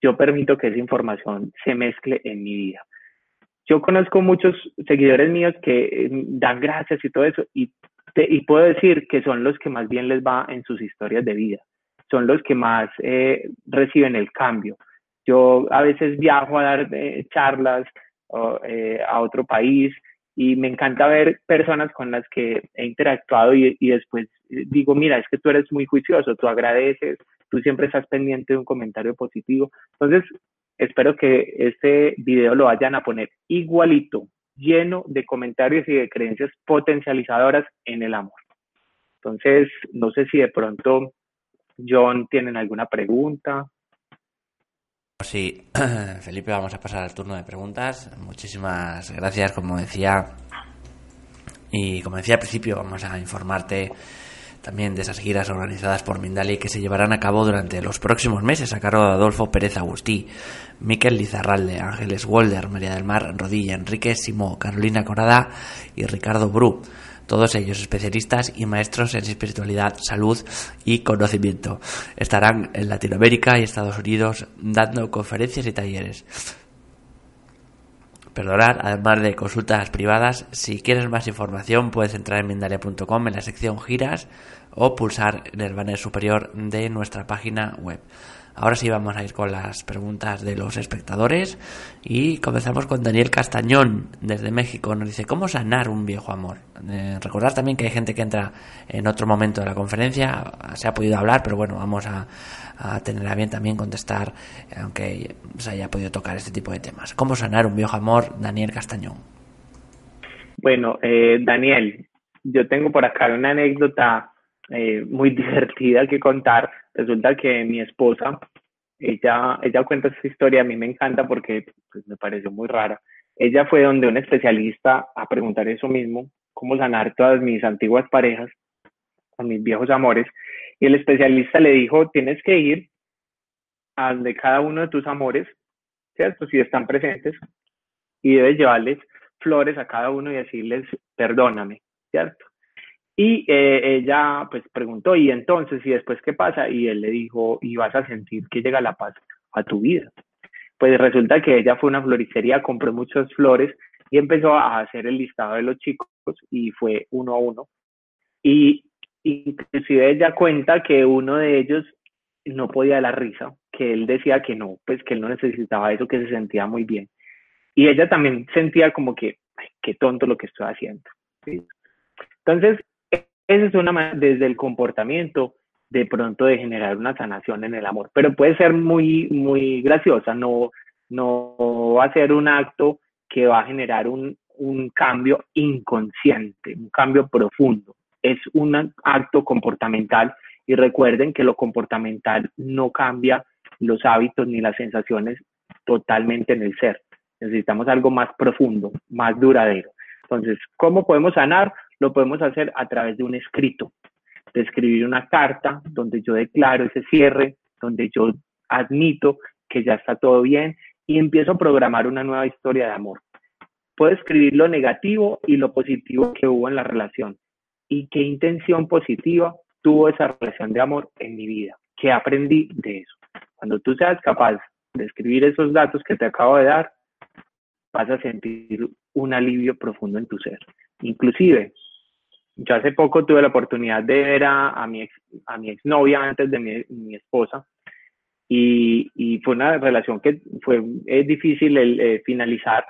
yo permito que esa información se mezcle en mi vida. yo conozco muchos seguidores míos que eh, dan gracias y todo eso, y, y puedo decir que son los que más bien les va en sus historias de vida, son los que más eh, reciben el cambio. Yo a veces viajo a dar eh, charlas a otro país y me encanta ver personas con las que he interactuado y, y después digo, mira, es que tú eres muy juicioso, tú agradeces, tú siempre estás pendiente de un comentario positivo. Entonces, espero que este video lo vayan a poner igualito, lleno de comentarios y de creencias potencializadoras en el amor. Entonces, no sé si de pronto, John, tienen alguna pregunta. Sí, (clears throat) Felipe, vamos a pasar al turno de preguntas. Muchísimas gracias, como decía. Y como decía al principio, vamos a informarte también de esas giras organizadas por Mindali que se llevarán a cabo durante los próximos meses a cargo de Adolfo Pérez Agustí, Miquel Lizarralde, Ángeles Walder, María del Mar Rodilla, Enrique Simó, Carolina Corada y Ricardo Bru. Todos ellos especialistas y maestros en espiritualidad, salud y conocimiento. Estarán en Latinoamérica y Estados Unidos dando conferencias y talleres. Perdonad, además de consultas privadas, si quieres más información puedes entrar en Mindalia.com en la sección giras o pulsar en el banner superior de nuestra página web. Ahora sí vamos a ir con las preguntas de los espectadores y comenzamos con Daniel Castañón desde México. Nos dice, ¿cómo sanar un viejo amor? Eh, recordar también que hay gente que entra en otro momento de la conferencia, se ha podido hablar, pero bueno, vamos a, tener a bien también contestar, aunque se haya podido tocar este tipo de temas. ¿Cómo sanar un viejo amor? Daniel Castañón. Bueno, eh, Daniel, yo tengo por acá una anécdota eh, muy (laughs) divertida que contar. Resulta que mi esposa, ella, ella cuenta esta historia, a mí me encanta porque pues, me pareció muy rara. Ella fue donde un especialista a preguntar eso mismo, cómo sanar todas mis antiguas parejas, con mis viejos amores, y el especialista le dijo, tienes que ir a donde cada uno de tus amores, ¿cierto? Si están presentes, y debes llevarles flores a cada uno y decirles, perdóname, ¿cierto? Y eh, ella pues preguntó, ¿y entonces, y después qué pasa? Y él le dijo, y vas a sentir que llega la paz a tu vida. Pues resulta que ella fue a una floristería, compró muchas flores y empezó a hacer el listado de los chicos y fue uno a uno. Y inclusive ella cuenta que uno de ellos no podía la risa, que él decía que no, pues que él no necesitaba eso, que se sentía muy bien. Y ella también sentía como que, qué tonto lo que estoy haciendo. Entonces, esa es una manera desde el comportamiento de pronto de generar una sanación en el amor, pero puede ser muy, muy graciosa, no, no va a ser un acto que va a generar un, un cambio inconsciente, un cambio profundo. Es un acto comportamental y recuerden que lo comportamental no cambia los hábitos ni las sensaciones totalmente en el ser. Necesitamos algo más profundo, más duradero. Entonces, ¿cómo podemos sanar? Lo podemos hacer a través de un escrito, de escribir una carta donde yo declaro ese cierre, donde yo admito que ya está todo bien y empiezo a programar una nueva historia de amor. Puedo escribir lo negativo y lo positivo que hubo en la relación y qué intención positiva tuvo esa relación de amor en mi vida, qué aprendí de eso. Cuando tú seas capaz de escribir esos datos que te acabo de dar, vas a sentir un alivio profundo en tu ser. Inclusive, yo hace poco tuve la oportunidad de ver a, mi, ex, a mi exnovia antes de mi, esposa y, y, fue una relación que fue es difícil el, eh, finalizar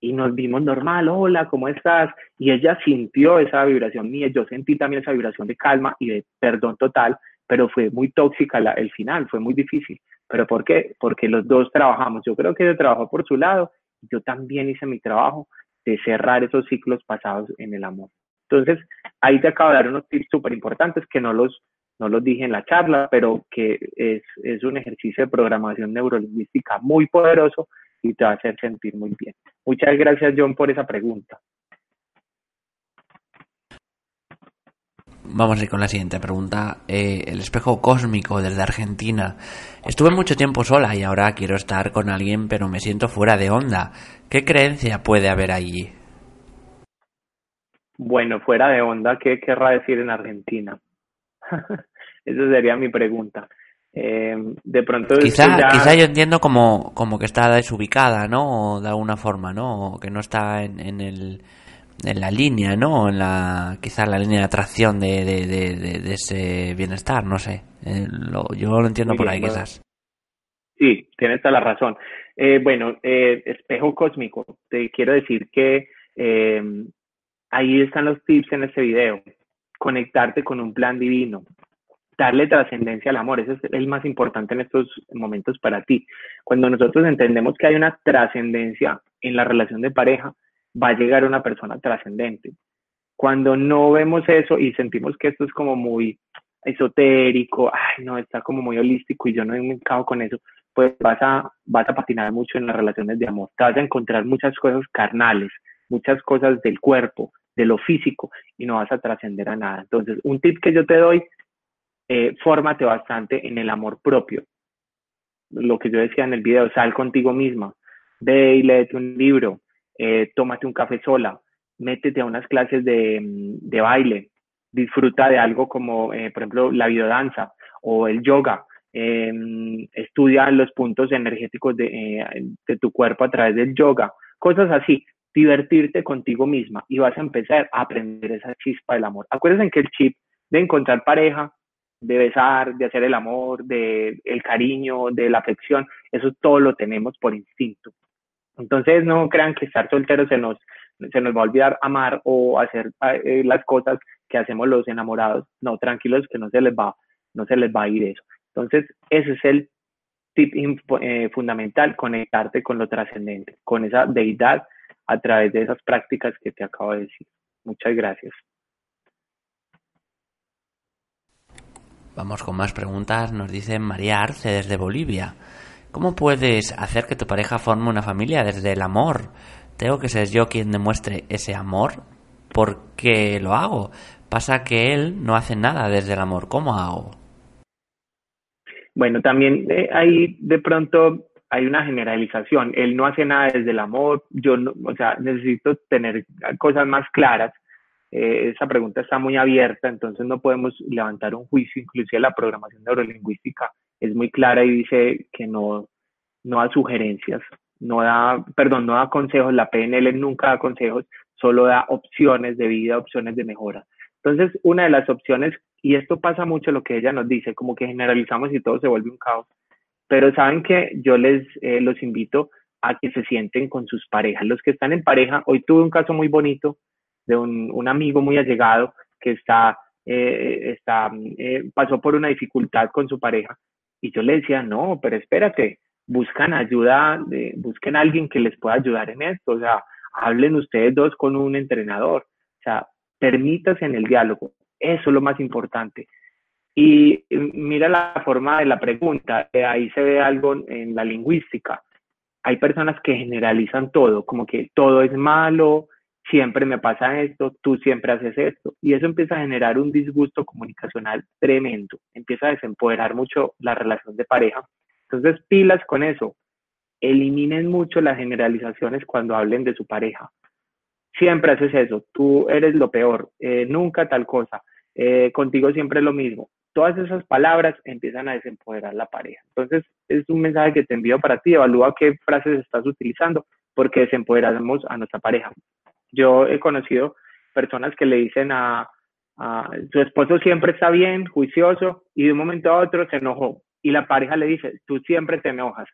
y nos vimos normal, hola, ¿cómo estás? Y ella sintió esa vibración mía, yo sentí también esa vibración de calma y de perdón total, pero fue muy tóxica la, el final, fue muy difícil. ¿Pero por qué? Porque los dos trabajamos. Yo creo que ella trabajó por su lado, yo también hice mi trabajo de cerrar esos ciclos pasados en el amor. Entonces, ahí te acabo de dar unos tips súper importantes que no los, no los dije en la charla, pero que es, es un ejercicio de programación neurolingüística muy poderoso y te va a hacer sentir muy bien. Muchas gracias, John, por esa pregunta. Vamos a ir con la siguiente pregunta. Eh, el espejo cósmico desde Argentina. Estuve mucho tiempo sola y ahora quiero estar con alguien, pero me siento fuera de onda. ¿Qué creencia puede haber allí? Bueno, fuera de onda, ¿qué querrá decir en Argentina? (laughs) Esa sería mi pregunta. Eh, de pronto... Quizá, quizá yo entiendo como, como que está desubicada, ¿no? de alguna forma, ¿no? que no está en, en, el, en la línea, ¿no? En la, quizá la línea de atracción de, de, de, ese bienestar, no sé. Eh, yo lo entiendo por ahí, quizás. Sí, tienes toda la razón. Eh, bueno, eh, espejo cósmico, te quiero decir que eh, ahí están los tips en este video. Conectarte con un plan divino, darle trascendencia al amor, ese es el más importante en estos momentos para ti. Cuando nosotros entendemos que hay una trascendencia en la relación de pareja, va a llegar una persona trascendente. Cuando no vemos eso y sentimos que esto es como muy esotérico, ay, no, está como muy holístico y yo no me encabo con eso, pues vas a, vas a patinar mucho en las relaciones de amor. Te vas a encontrar muchas cosas carnales, muchas cosas del cuerpo, de lo físico, y no vas a trascender a nada. Entonces, un tip que yo te doy, eh, fórmate bastante en el amor propio. Lo que yo decía en el video, sal contigo misma, ve y léete un libro, eh, tómate un café sola, métete a unas clases de, de baile, disfruta de algo como, eh, por ejemplo, la videodanza o el yoga, estudia los puntos energéticos de, de, tu cuerpo a través del yoga, cosas así, divertirte contigo misma y vas a empezar a aprender esa chispa del amor. Acuérdense que el chip de encontrar pareja, de besar, de hacer el amor, de el cariño, de la afección, eso todo lo tenemos por instinto. Entonces no crean que estar solteros se nos, se nos va a olvidar amar o hacer eh, las cosas que hacemos los enamorados. No, tranquilos que no se les va, no se les va a ir eso. Entonces, ese es el tip eh, fundamental, conectarte con lo trascendente, con esa deidad a través de esas prácticas que te acabo de decir. Muchas gracias. Vamos con más preguntas. Nos dice María Arce desde Bolivia. ¿Cómo puedes hacer que tu pareja forme una familia desde el amor? ¿Tengo que ser yo quien demuestre ese amor? ¿Por qué lo hago? Pasa que él no hace nada desde el amor. ¿Cómo hago? Bueno, también eh, ahí de pronto hay una generalización. Él no hace nada desde el amor. Yo, no, o sea, necesito tener cosas más claras. Eh, esa pregunta está muy abierta, entonces no podemos levantar un juicio. Inclusive la programación neurolingüística es muy clara y dice que no, no da sugerencias, no da, perdón, no da consejos. La PNL nunca da consejos, solo da opciones de vida, opciones de mejora. Entonces, una de las opciones, y esto pasa mucho lo que ella nos dice, como que generalizamos y todo se vuelve un caos, pero saben que yo les eh, los invito a que se sienten con sus parejas. Los que están en pareja, hoy tuve un caso muy bonito de un, un amigo muy allegado que está, eh, está eh, pasó por una dificultad con su pareja y yo le decía, no, pero espérate, buscan ayuda, de, busquen a alguien que les pueda ayudar en esto, o sea, hablen ustedes dos con un entrenador, o sea, permítase en el diálogo. Eso es lo más importante. Y mira la forma de la pregunta, ahí se ve algo en la lingüística. Hay personas que generalizan todo, como que todo es malo, siempre me pasa esto, tú siempre haces esto. Y eso empieza a generar un disgusto comunicacional tremendo, empieza a desempoderar mucho la relación de pareja. Entonces, pilas con eso. Eliminen mucho las generalizaciones cuando hablen de su pareja siempre haces eso, tú eres lo peor, eh, nunca tal cosa, eh, contigo siempre lo mismo. Todas esas palabras empiezan a desempoderar la pareja. Entonces, es un mensaje que te envío para ti, evalúa qué frases estás utilizando, porque desempoderamos a nuestra pareja. Yo he conocido personas que le dicen a, su esposo siempre está bien, juicioso, y de un momento a otro se enojó. Y la pareja le dice, tú siempre te enojas.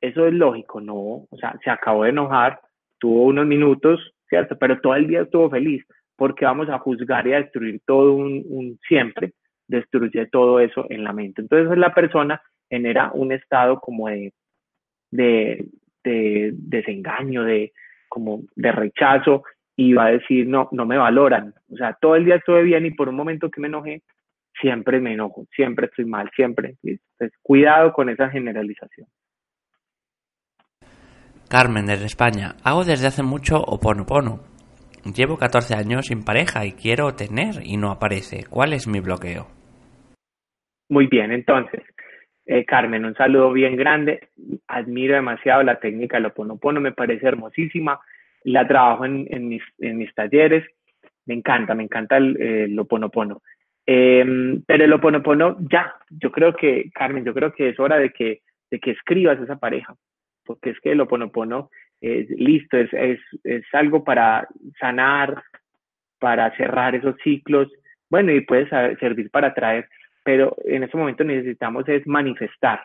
Eso es lógico, no, o sea, se acabó de enojar, tuvo unos minutos, pero todo el día estuvo feliz, porque vamos a juzgar y a destruir todo un, siempre, destruye todo eso en la mente. Entonces la persona genera un estado como de, de, de desengaño, de, como de rechazo y va a decir, no, no me valoran. O sea, todo el día estuve bien y por un momento que me enojé, siempre me enojo, siempre estoy mal, siempre. Entonces, cuidado con esa generalización. Carmen, desde España. Hago desde hace mucho Oponopono. Llevo 14 años sin pareja y quiero tener y no aparece. ¿Cuál es mi bloqueo? Muy bien, entonces, eh, Carmen, un saludo bien grande. Admiro demasiado la técnica del Oponopono, me parece hermosísima. La trabajo en, mis, talleres. Me encanta, me encanta el, Oponopono. Em, pero el oponopono, ya, yo creo que, Carmen, yo creo que es hora de que, de que escribas esa pareja, porque es que el oponopono es listo, es, es, es algo para sanar, para cerrar esos ciclos, bueno, y puede servir para atraer, pero en este momento necesitamos es manifestar,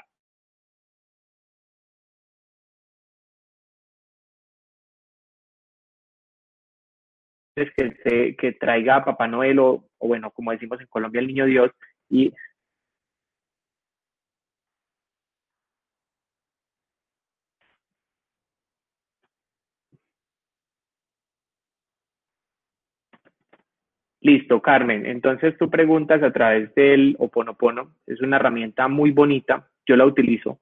que, que traiga a Papá Noel o, bueno, como decimos en Colombia, el niño Dios y Listo, Carmen. Entonces tú preguntas a través del Oponopono. Es una herramienta muy bonita. Yo la utilizo.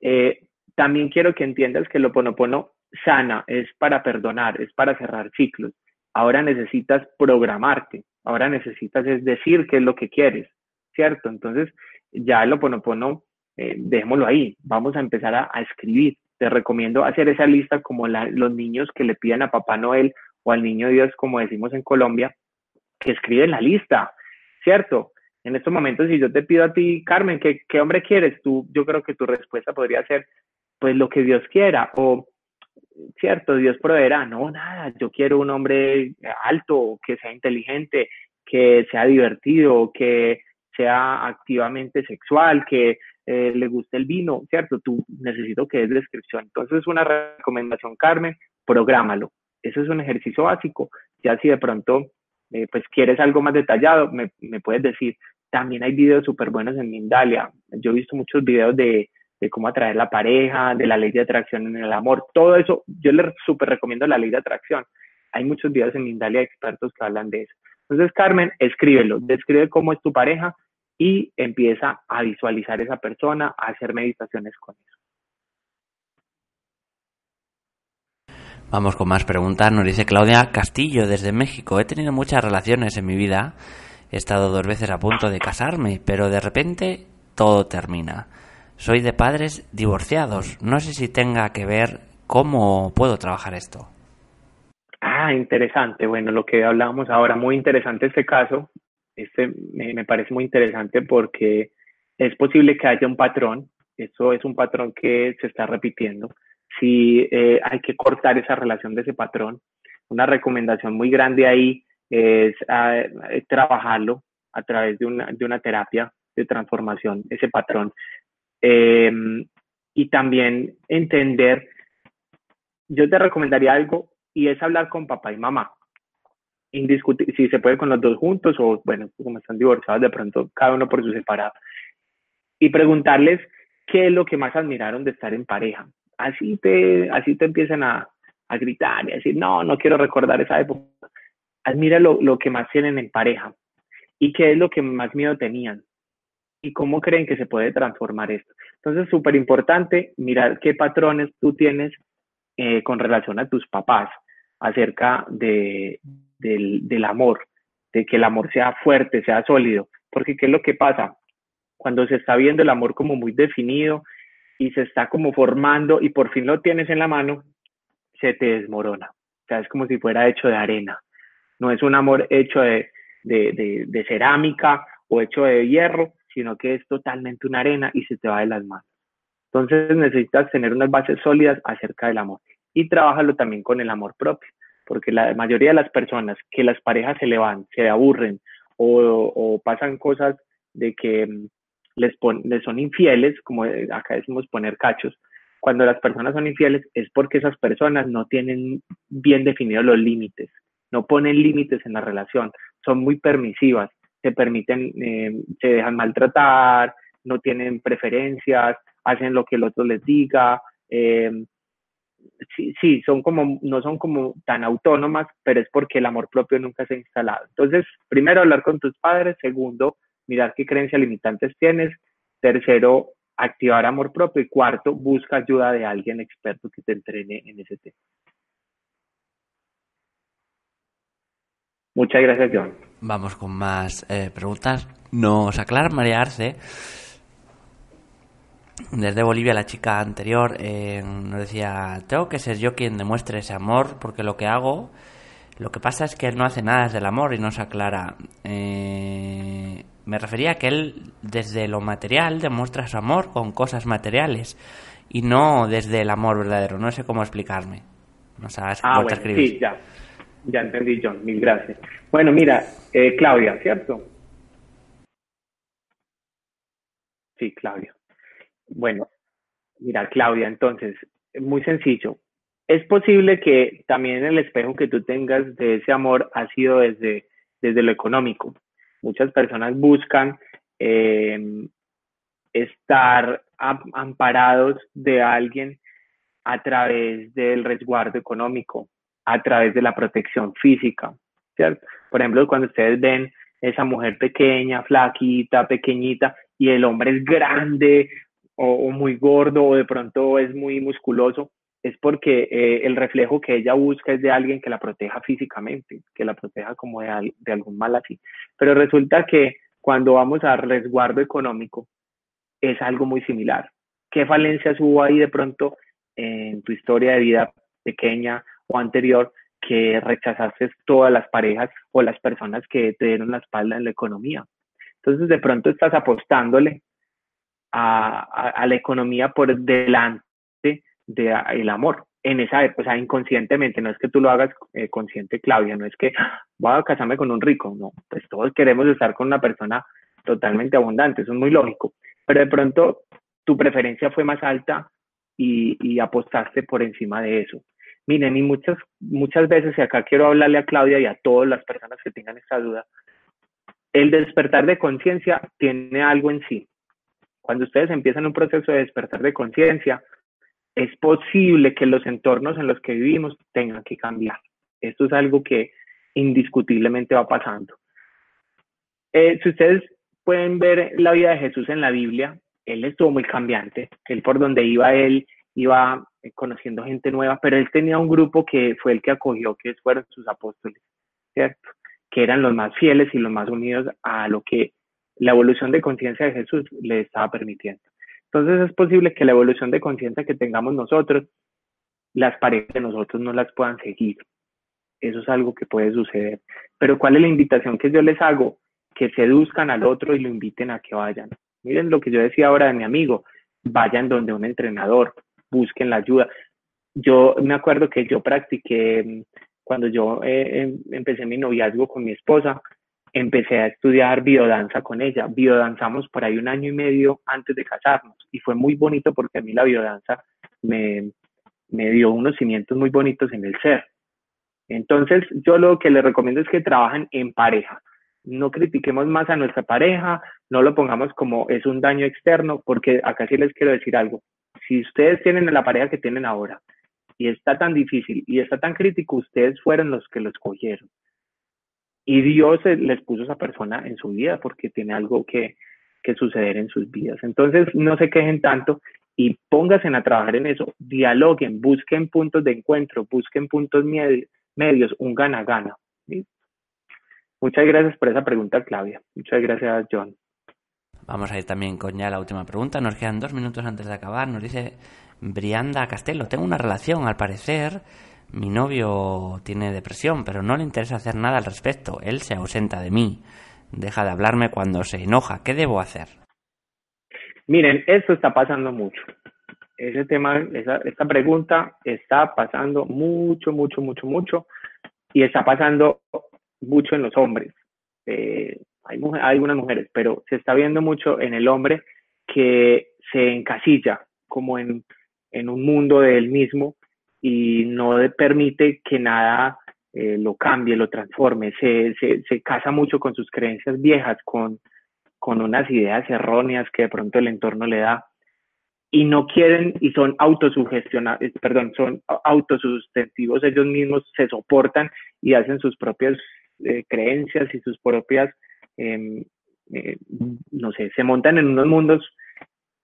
Eh, también quiero que entiendas que el Oponopono sana, es para perdonar, es para cerrar ciclos. Ahora necesitas programarte, ahora necesitas es decir qué es lo que quieres, ¿cierto? Entonces, ya el Oponopono, eh, dejémoslo ahí, vamos a empezar a, escribir. Te recomiendo hacer esa lista como los niños que le piden a Papá Noel o al Niño Dios, como decimos en Colombia, que escriben la lista, ¿cierto? En estos momentos, si yo te pido a ti, Carmen, ¿qué, ¿qué, hombre quieres? Tú, yo creo que tu respuesta podría ser, pues lo que Dios quiera, o cierto, Dios proveerá, no, nada, yo quiero un hombre alto, que sea inteligente, que sea divertido, que sea activamente sexual, que eh, le guste el vino, ¿cierto? Tú necesito que des descripción. Entonces, una recomendación, Carmen, prográmalo. Eso es un ejercicio básico. Ya si de pronto, eh, pues quieres algo más detallado, me, puedes decir. También hay videos súper buenos en Mindalia. Yo he visto muchos videos de de cómo atraer la pareja, de la ley de atracción en el amor, todo eso, yo les súper recomiendo la ley de atracción. Hay muchos videos en Mindalia de expertos que hablan de eso. Entonces, Carmen, escríbelo, describe cómo es tu pareja y empieza a visualizar esa persona, a hacer meditaciones con eso. Vamos con más preguntas. Nos dice Claudia Castillo desde México. He tenido muchas relaciones en mi vida. He estado dos veces a punto de casarme, pero de repente todo termina. Soy de padres divorciados. No sé si tenga que ver cómo puedo trabajar esto. Ah, interesante. Bueno, lo que hablábamos ahora, muy interesante este caso. Este me, parece muy interesante porque es posible que haya un patrón. Eso es un patrón que se está repitiendo. Si eh, hay que cortar esa relación de ese patrón, una recomendación muy grande ahí es ah, trabajarlo a través de una, de una terapia de transformación, ese patrón. Em, y también entender, yo te recomendaría algo y es hablar con papá y mamá. Si se puede con los dos juntos o, bueno, como están divorciados, de pronto cada uno por su separado. Y preguntarles qué es lo que más admiraron de estar en pareja. Así te, así te empiezan a, a gritar y a decir, no, no quiero recordar esa época. Admira lo, lo que más tienen en pareja y qué es lo que más miedo tenían y cómo creen que se puede transformar esto. Entonces, súper importante mirar qué patrones tú tienes eh, con relación a tus papás acerca de, del, del amor, de que el amor sea fuerte, sea sólido, porque ¿qué es lo que pasa? Cuando se está viendo el amor como muy definido y se está como formando y por fin lo tienes en la mano, se te desmorona. O sea, es como si fuera hecho de arena. No es un amor hecho de, de, de, de cerámica o hecho de hierro, sino que es totalmente una arena y se te va de las manos. Entonces necesitas tener unas bases sólidas acerca del amor y trabájalo también con el amor propio, porque la mayoría de las personas que las parejas se le van, se aburren o, pasan cosas de que les, les son infieles, como acá decimos poner cachos, cuando las personas son infieles es porque esas personas no tienen bien definidos los límites, no ponen límites en la relación, son muy permisivas, se permiten, eh, se dejan maltratar, no tienen preferencias, hacen lo que el otro les diga. Eh, sí, sí, son como, no son como tan autónomas, pero es porque el amor propio nunca se ha instalado. Entonces, primero hablar con tus padres, segundo, mirar qué creencias limitantes tienes, tercero, activar amor propio y cuarto, busca ayuda de alguien experto que te entrene en ese tema. Muchas gracias, John. Vamos con más eh, preguntas. Nos aclara María Arce. Desde Bolivia, la chica anterior eh, nos decía: Tengo que ser yo quien demuestre ese amor, porque lo que hago, lo que pasa es que él no hace nada desde el amor y nos aclara. Eh, me refería a que él desde lo material demuestra su amor con cosas materiales y no desde el amor verdadero. No sé cómo explicarme. No sabes ah, bueno, sí, ya. Ya entendí, John. Mil gracias. Bueno, mira, eh, Claudia, ¿cierto? Sí, Claudia. Bueno, mira, Claudia, entonces, muy sencillo. Es posible que también el espejo que tú tengas de ese amor ha sido desde, desde lo económico. Muchas personas buscan eh, estar amparados de alguien a través del resguardo económico, a través de la protección física, ¿cierto? Por ejemplo, cuando ustedes ven esa mujer pequeña, flaquita, pequeñita, y el hombre es grande o, muy gordo o de pronto es muy musculoso, es porque eh, el reflejo que ella busca es de alguien que la proteja físicamente, que la proteja como de, de algún mal así. Pero resulta que cuando vamos a resguardo económico, es algo muy similar. ¿Qué falencias hubo ahí de pronto en tu historia de vida pequeña o anterior que rechazaste todas las parejas o las personas que te dieron la espalda en la economía? Entonces de pronto estás apostándole a, la economía por delante del amor. En esa época, o sea, inconscientemente, no es que tú lo hagas eh, consciente, Claudia, no es que ah, voy a casarme con un rico, no, pues todos queremos estar con una persona totalmente abundante, eso es muy lógico, pero de pronto tu preferencia fue más alta y, apostaste por encima de eso. Miren, y muchas, muchas veces, y acá quiero hablarle a Claudia y a todas las personas que tengan esta duda, el despertar de conciencia tiene algo en sí. Cuando ustedes empiezan un proceso de despertar de conciencia, es posible que los entornos en los que vivimos tengan que cambiar. Esto es algo que indiscutiblemente va pasando. Eh, si ustedes pueden ver la vida de Jesús en la Biblia, él estuvo muy cambiante, él por donde iba, él iba eh, conociendo gente nueva, pero él tenía un grupo que fue el que acogió, que fueron sus apóstoles, ¿cierto? Que eran los más fieles y los más unidos a lo que la evolución de conciencia de Jesús le estaba permitiendo. Entonces es posible que la evolución de conciencia que tengamos nosotros, las parejas de nosotros no las puedan seguir. Eso es algo que puede suceder. Pero ¿cuál es la invitación que yo les hago? Que seduzcan al otro y lo inviten a que vayan. Miren lo que yo decía ahora de mi amigo, vayan donde un entrenador, busquen la ayuda. Yo me acuerdo que yo practiqué, mm, cuando yo eh, em, empecé mi noviazgo con mi esposa, empecé a estudiar biodanza con ella. Biodanzamos por ahí un año y medio antes de casarnos y fue muy bonito porque a mí la biodanza me, me dio unos cimientos muy bonitos en el ser. Entonces, yo lo que les recomiendo es que trabajen en pareja no critiquemos más a nuestra pareja, no lo pongamos como es un daño externo, porque acá sí les quiero decir algo. Si ustedes tienen la pareja que tienen ahora y está tan difícil y está tan crítico, ustedes fueron los que lo escogieron. Y Dios les puso esa persona en su vida porque tiene algo que, que suceder en sus vidas. Entonces, no se quejen tanto y pónganse a trabajar en eso. Dialoguen, busquen puntos de encuentro, busquen puntos medios, un gana-gana. Muchas gracias por esa pregunta, Claudia. Muchas gracias, John. Vamos a ir también con ya la última pregunta. Nos quedan dos minutos antes de acabar. Nos dice Brianda Castelo. Tengo una relación, al parecer. Mi novio tiene depresión, pero no le interesa hacer nada al respecto. Él se ausenta de mí. Deja de hablarme cuando se enoja. ¿Qué debo hacer? Miren, esto está pasando mucho. Ese tema, esa, esta pregunta está pasando mucho, mucho, mucho, mucho. Y está pasando mucho en los hombres. Eh, hay, algunas mujeres, pero se está viendo mucho en el hombre que se encasilla como en, en un mundo de él mismo y no permite que nada eh, lo cambie, lo transforme. Se, se, se, casa mucho con sus creencias viejas, con, con unas ideas erróneas que de pronto el entorno le da y no quieren y son autosugestionados, perdón, son autosustentivos, ellos mismos se soportan y hacen sus propias eh, creencias y sus propias, em, eh, no sé, se montan en unos mundos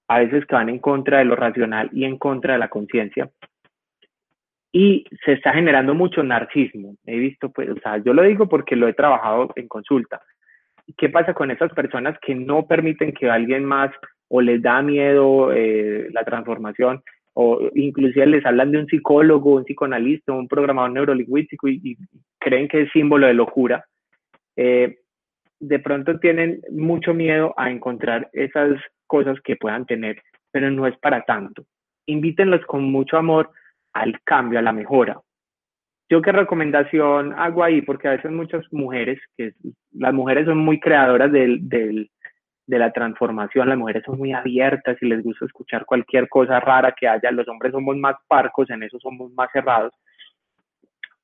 a veces que van en contra de lo racional y en contra de la conciencia. Y se está generando mucho narcismo. He visto, pues, o sea, yo lo digo porque lo he trabajado en consulta. ¿Qué pasa con esas personas que no permiten que alguien más o les da miedo eh, la transformación o inclusive les hablan de un psicólogo, un psicoanalista, un programador neurolingüístico y, creen que es símbolo de locura. Eh, de pronto tienen mucho miedo a encontrar esas cosas que puedan tener, pero no es para tanto. Invítenlos con mucho amor al cambio, a la mejora. Yo qué recomendación hago ahí, porque a veces muchas mujeres, que las mujeres son muy creadoras de la transformación, las mujeres son muy abiertas y les gusta escuchar cualquier cosa rara que haya, los hombres somos más parcos, en eso somos más cerrados,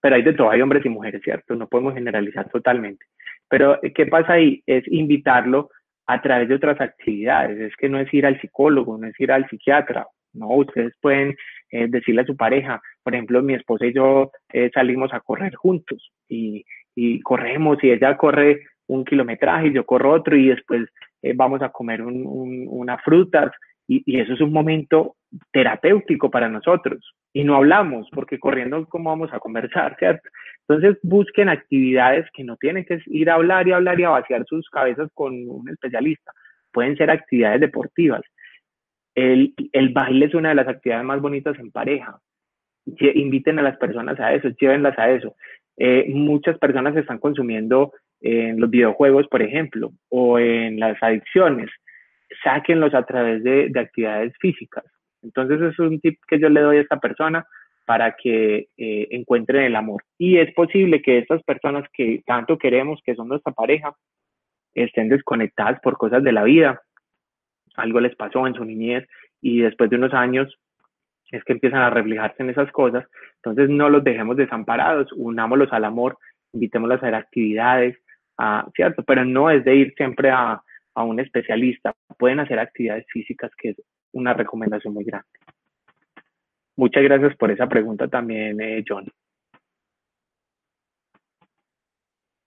pero hay de todo, hay hombres y mujeres, ¿cierto? No podemos generalizar totalmente. Pero, ¿qué pasa ahí? Es invitarlo a través de otras actividades, es que no es ir al psicólogo, no es ir al psiquiatra, no, ustedes pueden eh, decirle a su pareja, por ejemplo, mi esposa y yo eh, salimos a correr juntos y, y, corremos y ella corre un kilometraje y yo corro otro y después eh, vamos a comer un, un, unas frutas y, y, eso es un momento terapéutico para nosotros y no hablamos porque corriendo cómo vamos a conversar, ¿cierto? Entonces busquen actividades que no tienen que ir a hablar y hablar y a vaciar sus cabezas con un especialista, pueden ser actividades deportivas, el, el baile es una de las actividades más bonitas en pareja. Inviten a las personas a eso, llévenlas a eso. Eh, muchas personas están consumiendo en los videojuegos, por ejemplo, o en las adicciones. Sáquenlos a través de, de actividades físicas. Entonces, es un tip que yo le doy a esta persona para que eh, encuentren el amor. Y es posible que estas personas que tanto queremos, que son nuestra pareja, estén desconectadas por cosas de la vida algo les pasó en su niñez y después de unos años es que empiezan a reflejarse en esas cosas. Entonces no los dejemos desamparados, unámoslos al amor, invitémoslos a hacer actividades, ¿cierto? Pero no es de ir siempre a, a un especialista, pueden hacer actividades físicas, que es una recomendación muy grande. Muchas gracias por esa pregunta también, eh, John.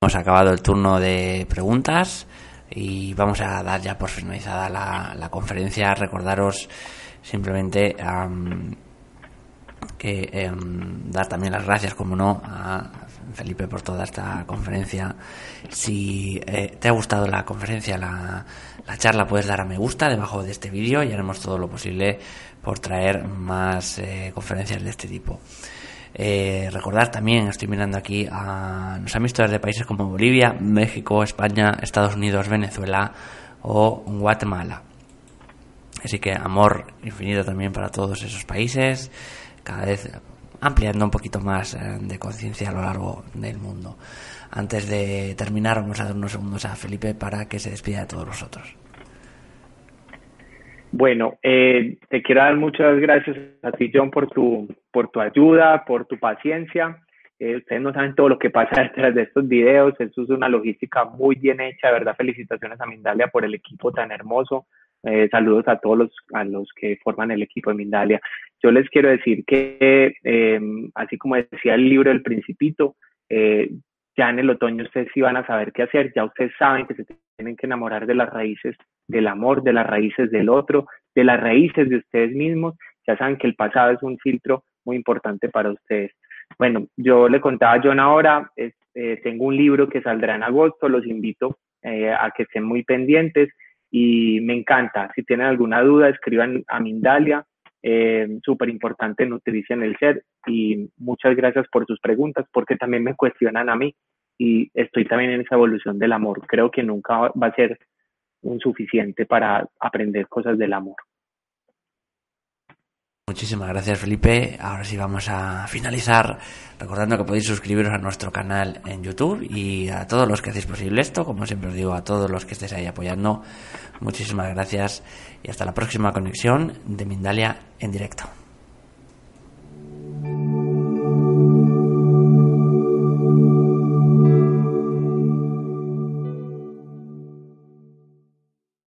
Hemos acabado el turno de preguntas y vamos a dar ya por finalizada la, la conferencia. Recordaros simplemente que em, dar también las gracias, como no, a Felipe por toda esta conferencia. Si eh, te ha gustado la conferencia, la, la charla, puedes dar a me gusta debajo de este vídeo y haremos todo lo posible por traer más eh, conferencias de este tipo. Eh, recordar también, estoy mirando aquí, a, nos han visto desde países como Bolivia, México, España, Estados Unidos, Venezuela o Guatemala. Así que amor infinito también para todos esos países, cada vez ampliando un poquito más eh, de conciencia a lo largo del mundo. Antes de terminar, vamos a dar unos segundos a Felipe para que se despida de todos nosotros. Bueno, eh, te quiero dar muchas gracias a ti, John, por tu, por tu ayuda, por tu paciencia. Eh, ustedes no saben todo lo que pasa (laughs) detrás de estos videos. Eso es una logística muy bien hecha. De verdad, felicitaciones a Mindalia por el equipo tan hermoso. Eh, saludos a todos los, a los que forman el equipo de Mindalia. Yo les quiero decir que, eh, así como decía el libro El Principito, eh, ya en el otoño ustedes sí van a saber qué hacer. Ya ustedes saben que se tienen que enamorar de las raíces del amor, de las raíces del otro, de las raíces de ustedes mismos. Ya saben que el pasado es un filtro muy importante para ustedes. Bueno, yo le contaba a John ahora, eh, tengo un libro que saldrá en agosto, los invito eh, a que estén muy pendientes y me encanta. Si tienen alguna duda, escriban a Mindalia. Eh, Súper importante nutrirse en el ser y muchas gracias por sus preguntas porque también me cuestionan a mí y estoy también en esa evolución del amor. Creo que nunca va a ser suficiente para aprender cosas del amor. Muchísimas gracias Felipe. Ahora sí vamos a finalizar recordando que podéis suscribiros a nuestro canal en YouTube y a todos los que hacéis posible esto, como siempre os digo, a todos los que estéis ahí apoyando. Muchísimas gracias y hasta la próxima conexión de Mindalia en directo.